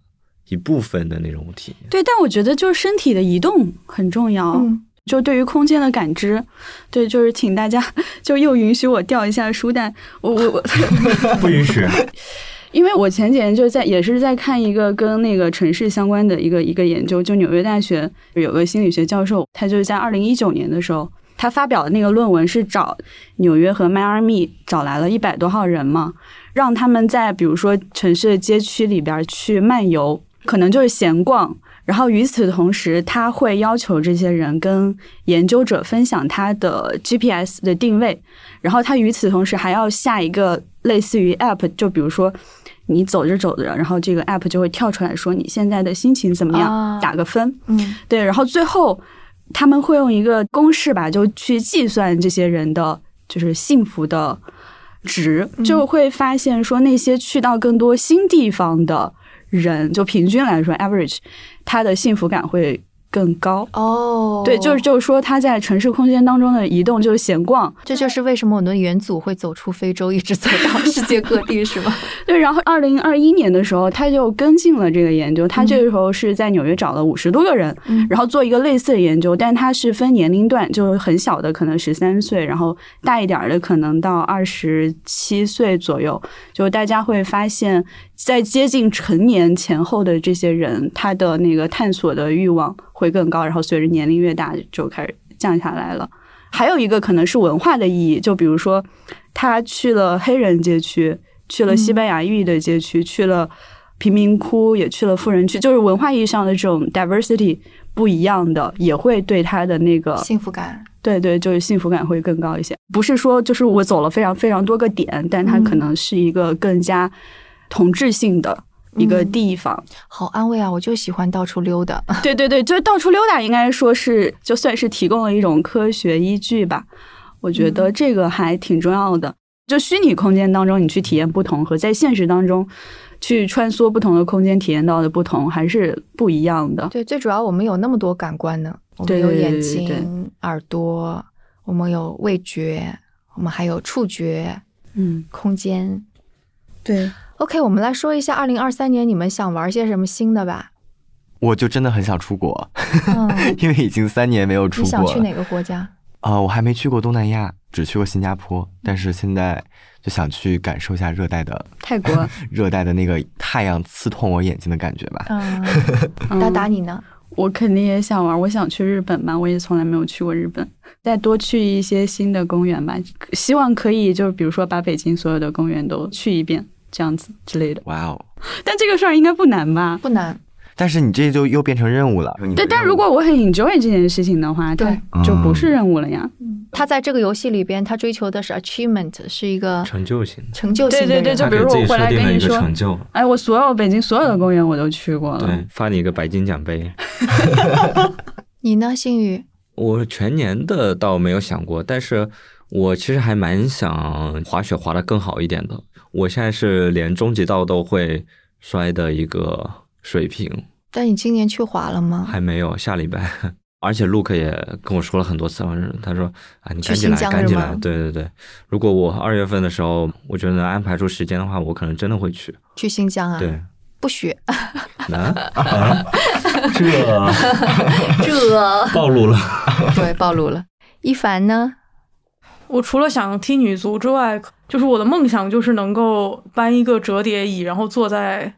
一部分的那种体验。
对，但我觉得就是身体的移动很重要，就对于空间的感知。对，就是请大家就又允许我掉一下书袋，我我我
不允许，
因为我前几天就在也是在看一个跟那个城市相关的一个一个研究，就纽约大学有个心理学教授，他就是在二零一九年的时候。他发表的那个论文是找纽约和迈阿密找来了一百多号人嘛，让他们在比如说城市的街区里边去漫游，可能就是闲逛。然后与此同时，他会要求这些人跟研究者分享他的 GPS 的定位。然后他与此同时还要下一个类似于 App，就比如说你走着走着，然后这个 App 就会跳出来说你现在的心情怎么样，打个分。
嗯，
对。然后最后。他们会用一个公式吧，就去计算这些人的就是幸福的值，就会发现说那些去到更多新地方的人，就平均来说，average，他的幸福感会更高。
哦，
对，就是就是说，他在城市空间当中的移动就是闲逛。
这就是为什么我们的元祖会走出非洲，一直走到世界各地，是吗？
对，然后二零二一年的时候，他就跟进了这个研究。他这个时候是在纽约找了五十多个人，
嗯
然后做一个类似的研究，但他是分年龄段，就很小的可能十三岁，然后大一点儿的可能到二十七岁左右。就大家会发现，在接近成年前后的这些人，他的那个探索的欲望会更高，然后随着年龄越大就开始降下来了。还有一个可能是文化的意义，就比如说他去了黑人街区，去了西班牙裔的街区，去了贫民窟，也去了富人区，就是文化意义上的这种 diversity 不一样的，也会对他的那个
幸福感，
对对，就是幸福感会更高一些。不是说就是我走了非常非常多个点，但它可能是一个更加同质性的一个地方。
好安慰啊！我就喜欢到处溜达。
对对对，就是到处溜达，应该说是就算是提供了一种科学依据吧。我觉得这个还挺重要的。就虚拟空间当中，你去体验不同，和在现实当中去穿梭不同的空间体验到的不同，还是不一样的。
对，最主要我们有那么多感官呢，我们有眼
对对
睛、耳朵，我们有味觉，我们还有触觉、
嗯，
空间。
对。
OK，我们来说一下二零二三年你们想玩些什么新的吧。
我就真的很想出国，
嗯，
因为已经三年没有出国
你想。去哪个国家？
啊、我还没去过东南亚，只去过新加坡，但是现在就想去感受一下热带的
泰国，
热带的那个太阳刺痛我眼睛的感觉吧。
嗯，
嗯
达达你呢？
我肯定也想玩，我想去日本嘛，我也从来没有去过日本，再多去一些新的公园吧，希望可以就是比如说把北京所有的公园都去一遍，这样子之类的。
哇哦！
但这个事儿应该不难吧？
不难，
但是你这就又变成任务了。
对，但如果我很 enjoy 这件事情的话，它
对
就不是任务了呀。
他在这个游戏里边，他追求的是 achievement，是一个
成就型的，
成就型的。
对对对就比如我回来跟你说
成就，
哎，我所有北京所有的公园我都去过了。
对，发你一个白金奖杯。
你呢，星宇？
我全年的倒没有想过，但是我其实还蛮想滑雪滑得更好一点的。我现在是连终极道都会摔的一个水平，
但你今年去滑了吗？
还没有下礼拜。而且 Luke 也跟我说了很多次，他说啊，你
去
赶紧来，
新疆
赶紧来。对对对，如果我二月份的时候，我觉得能安排出时间的话，我可能真的会去。
去新疆啊？
对，
不许，
啊，啊 这
这
暴露了。
对暴露了。一凡呢？
我除了想踢女足之外，就是我的梦想就是能够搬一个折叠椅，然后坐在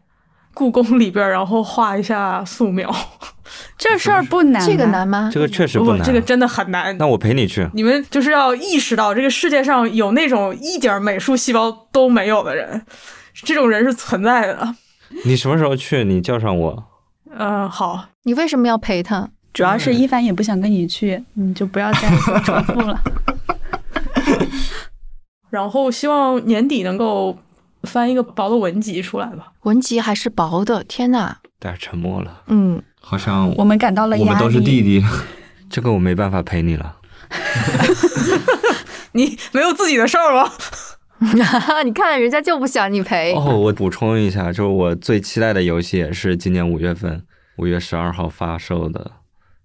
故宫里边，然后画一下素描。
这事儿不难吧，
这个难吗？
这个确实
不
不难。
这个真的很难。
那我陪你去。
你们就是要意识到，这个世界上有那种一点美术细胞都没有的人，这种人是存在的。
你什么时候去？你叫上我。
嗯、好，
你为什么要陪他？
主要是一凡也不想跟你去，你就不要再重复了。
然后希望年底能够翻一个薄的文集出来吧。
文集还是薄的，天哪！
大家沉默了，
嗯，
好像
我们感到了压力。
我们都是弟弟。这个我没办法陪你了。
你没有自己的事儿吗？
你看人家就不想你陪。
哦，我补充一下，就是我最期待的游戏也是今年五月份，五月十二号发售的《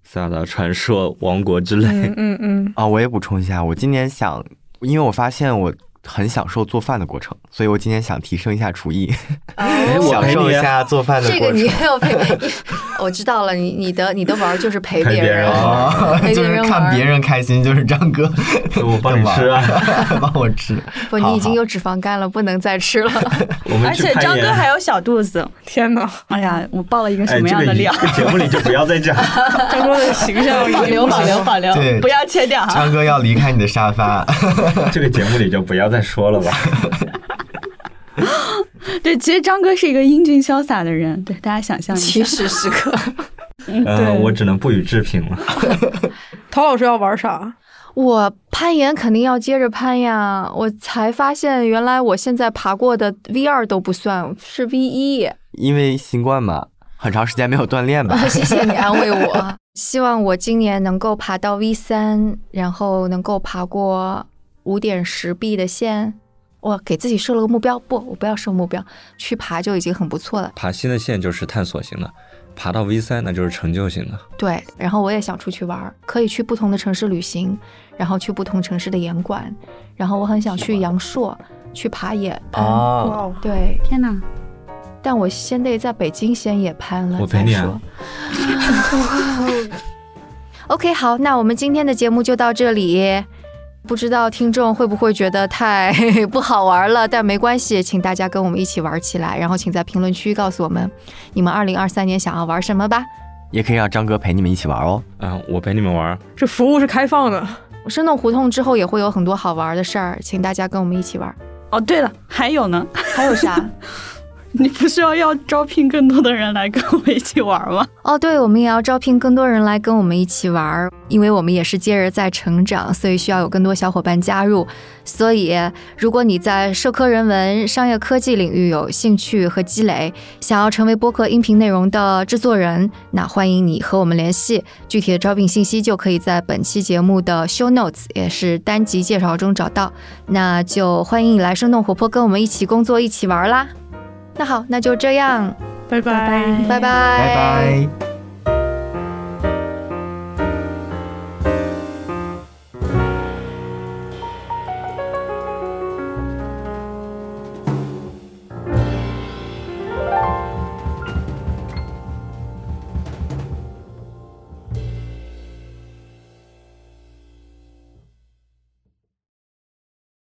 塞尔达传说：王国之泪》
嗯嗯嗯，
啊，我也补充一下，我今年想，因为我发现我很享受做饭的过程，所以我今天想提升一下厨艺，享受一下做饭的
这个。你也要陪，我知道了，你你的你的玩儿就是陪别
人
啊，
陪
就是
别人
看别人开心，就是张哥，
我帮你吃啊，
帮我吃。
不，你已经有脂肪肝了，不能再吃了。
我们
而且。张哥还有小肚子，
天哪，
哎呀，我爆了一个什么样的料？
这个节目里就不要再讲。
张哥的形象已
保留保。留保留
对，
不要切掉哈。
张哥要离开你的沙发，
这个节目里就不要再说了吧。
对，其实张哥是一个英俊潇洒的人，对大家想象一
起
下。
始时刻，
嗯，我只能不予置评了。
陶老师要玩啥？
我攀岩肯定要接着攀呀！我才发现，原来我现在爬过的 V 二都不算，是 V 一。
因为新冠嘛，很长时间没有锻炼吧。
谢谢你安慰我。希望我今年能够爬到 V 三，然后能够爬过五点十 B 的线。我给自己设了个目标，不，我不要设目标，去爬就已经很不错了。
爬新的线就是探索型的，爬到 V 三，那就是成就型的。
对，然后我也想出去玩儿，可以去不同的城市旅行，然后去不同城市的岩馆，然后我很想去阳朔去爬野攀。
哦，
对，
天哪！
但我先得在北京先野攀了再
我陪你啊。
OK，好，那我们今天的节目就到这里。不知道听众会不会觉得太不好玩了，但没关系，请大家跟我们一起玩起来。然后请在评论区告诉我们你们2023年想要玩什么吧。
也可以让张哥陪你们一起玩哦。
啊，我陪你们玩。
这服务是开放的。
生动胡同之后也会有很多好玩的事儿，请大家跟我们一起玩。
哦，对了，还有呢，
还有啥？
你不是要要招聘更多的人来跟我一起玩吗？
哦，对，我们也要招聘更多人来跟我们一起玩儿，因为我们也是接着在成长，所以需要有更多小伙伴加入。所以，如果你在社科人文、商业科技领域有兴趣和积累，想要成为播客音频内容的制作人，那欢迎你和我们联系。具体的招聘信息就可以在本期节目的 show notes，也是单集介绍中找到。那就欢迎你来生动活泼跟我们一起工作、一起玩啦。那好，那就这样，
拜拜。
拜拜，
拜拜。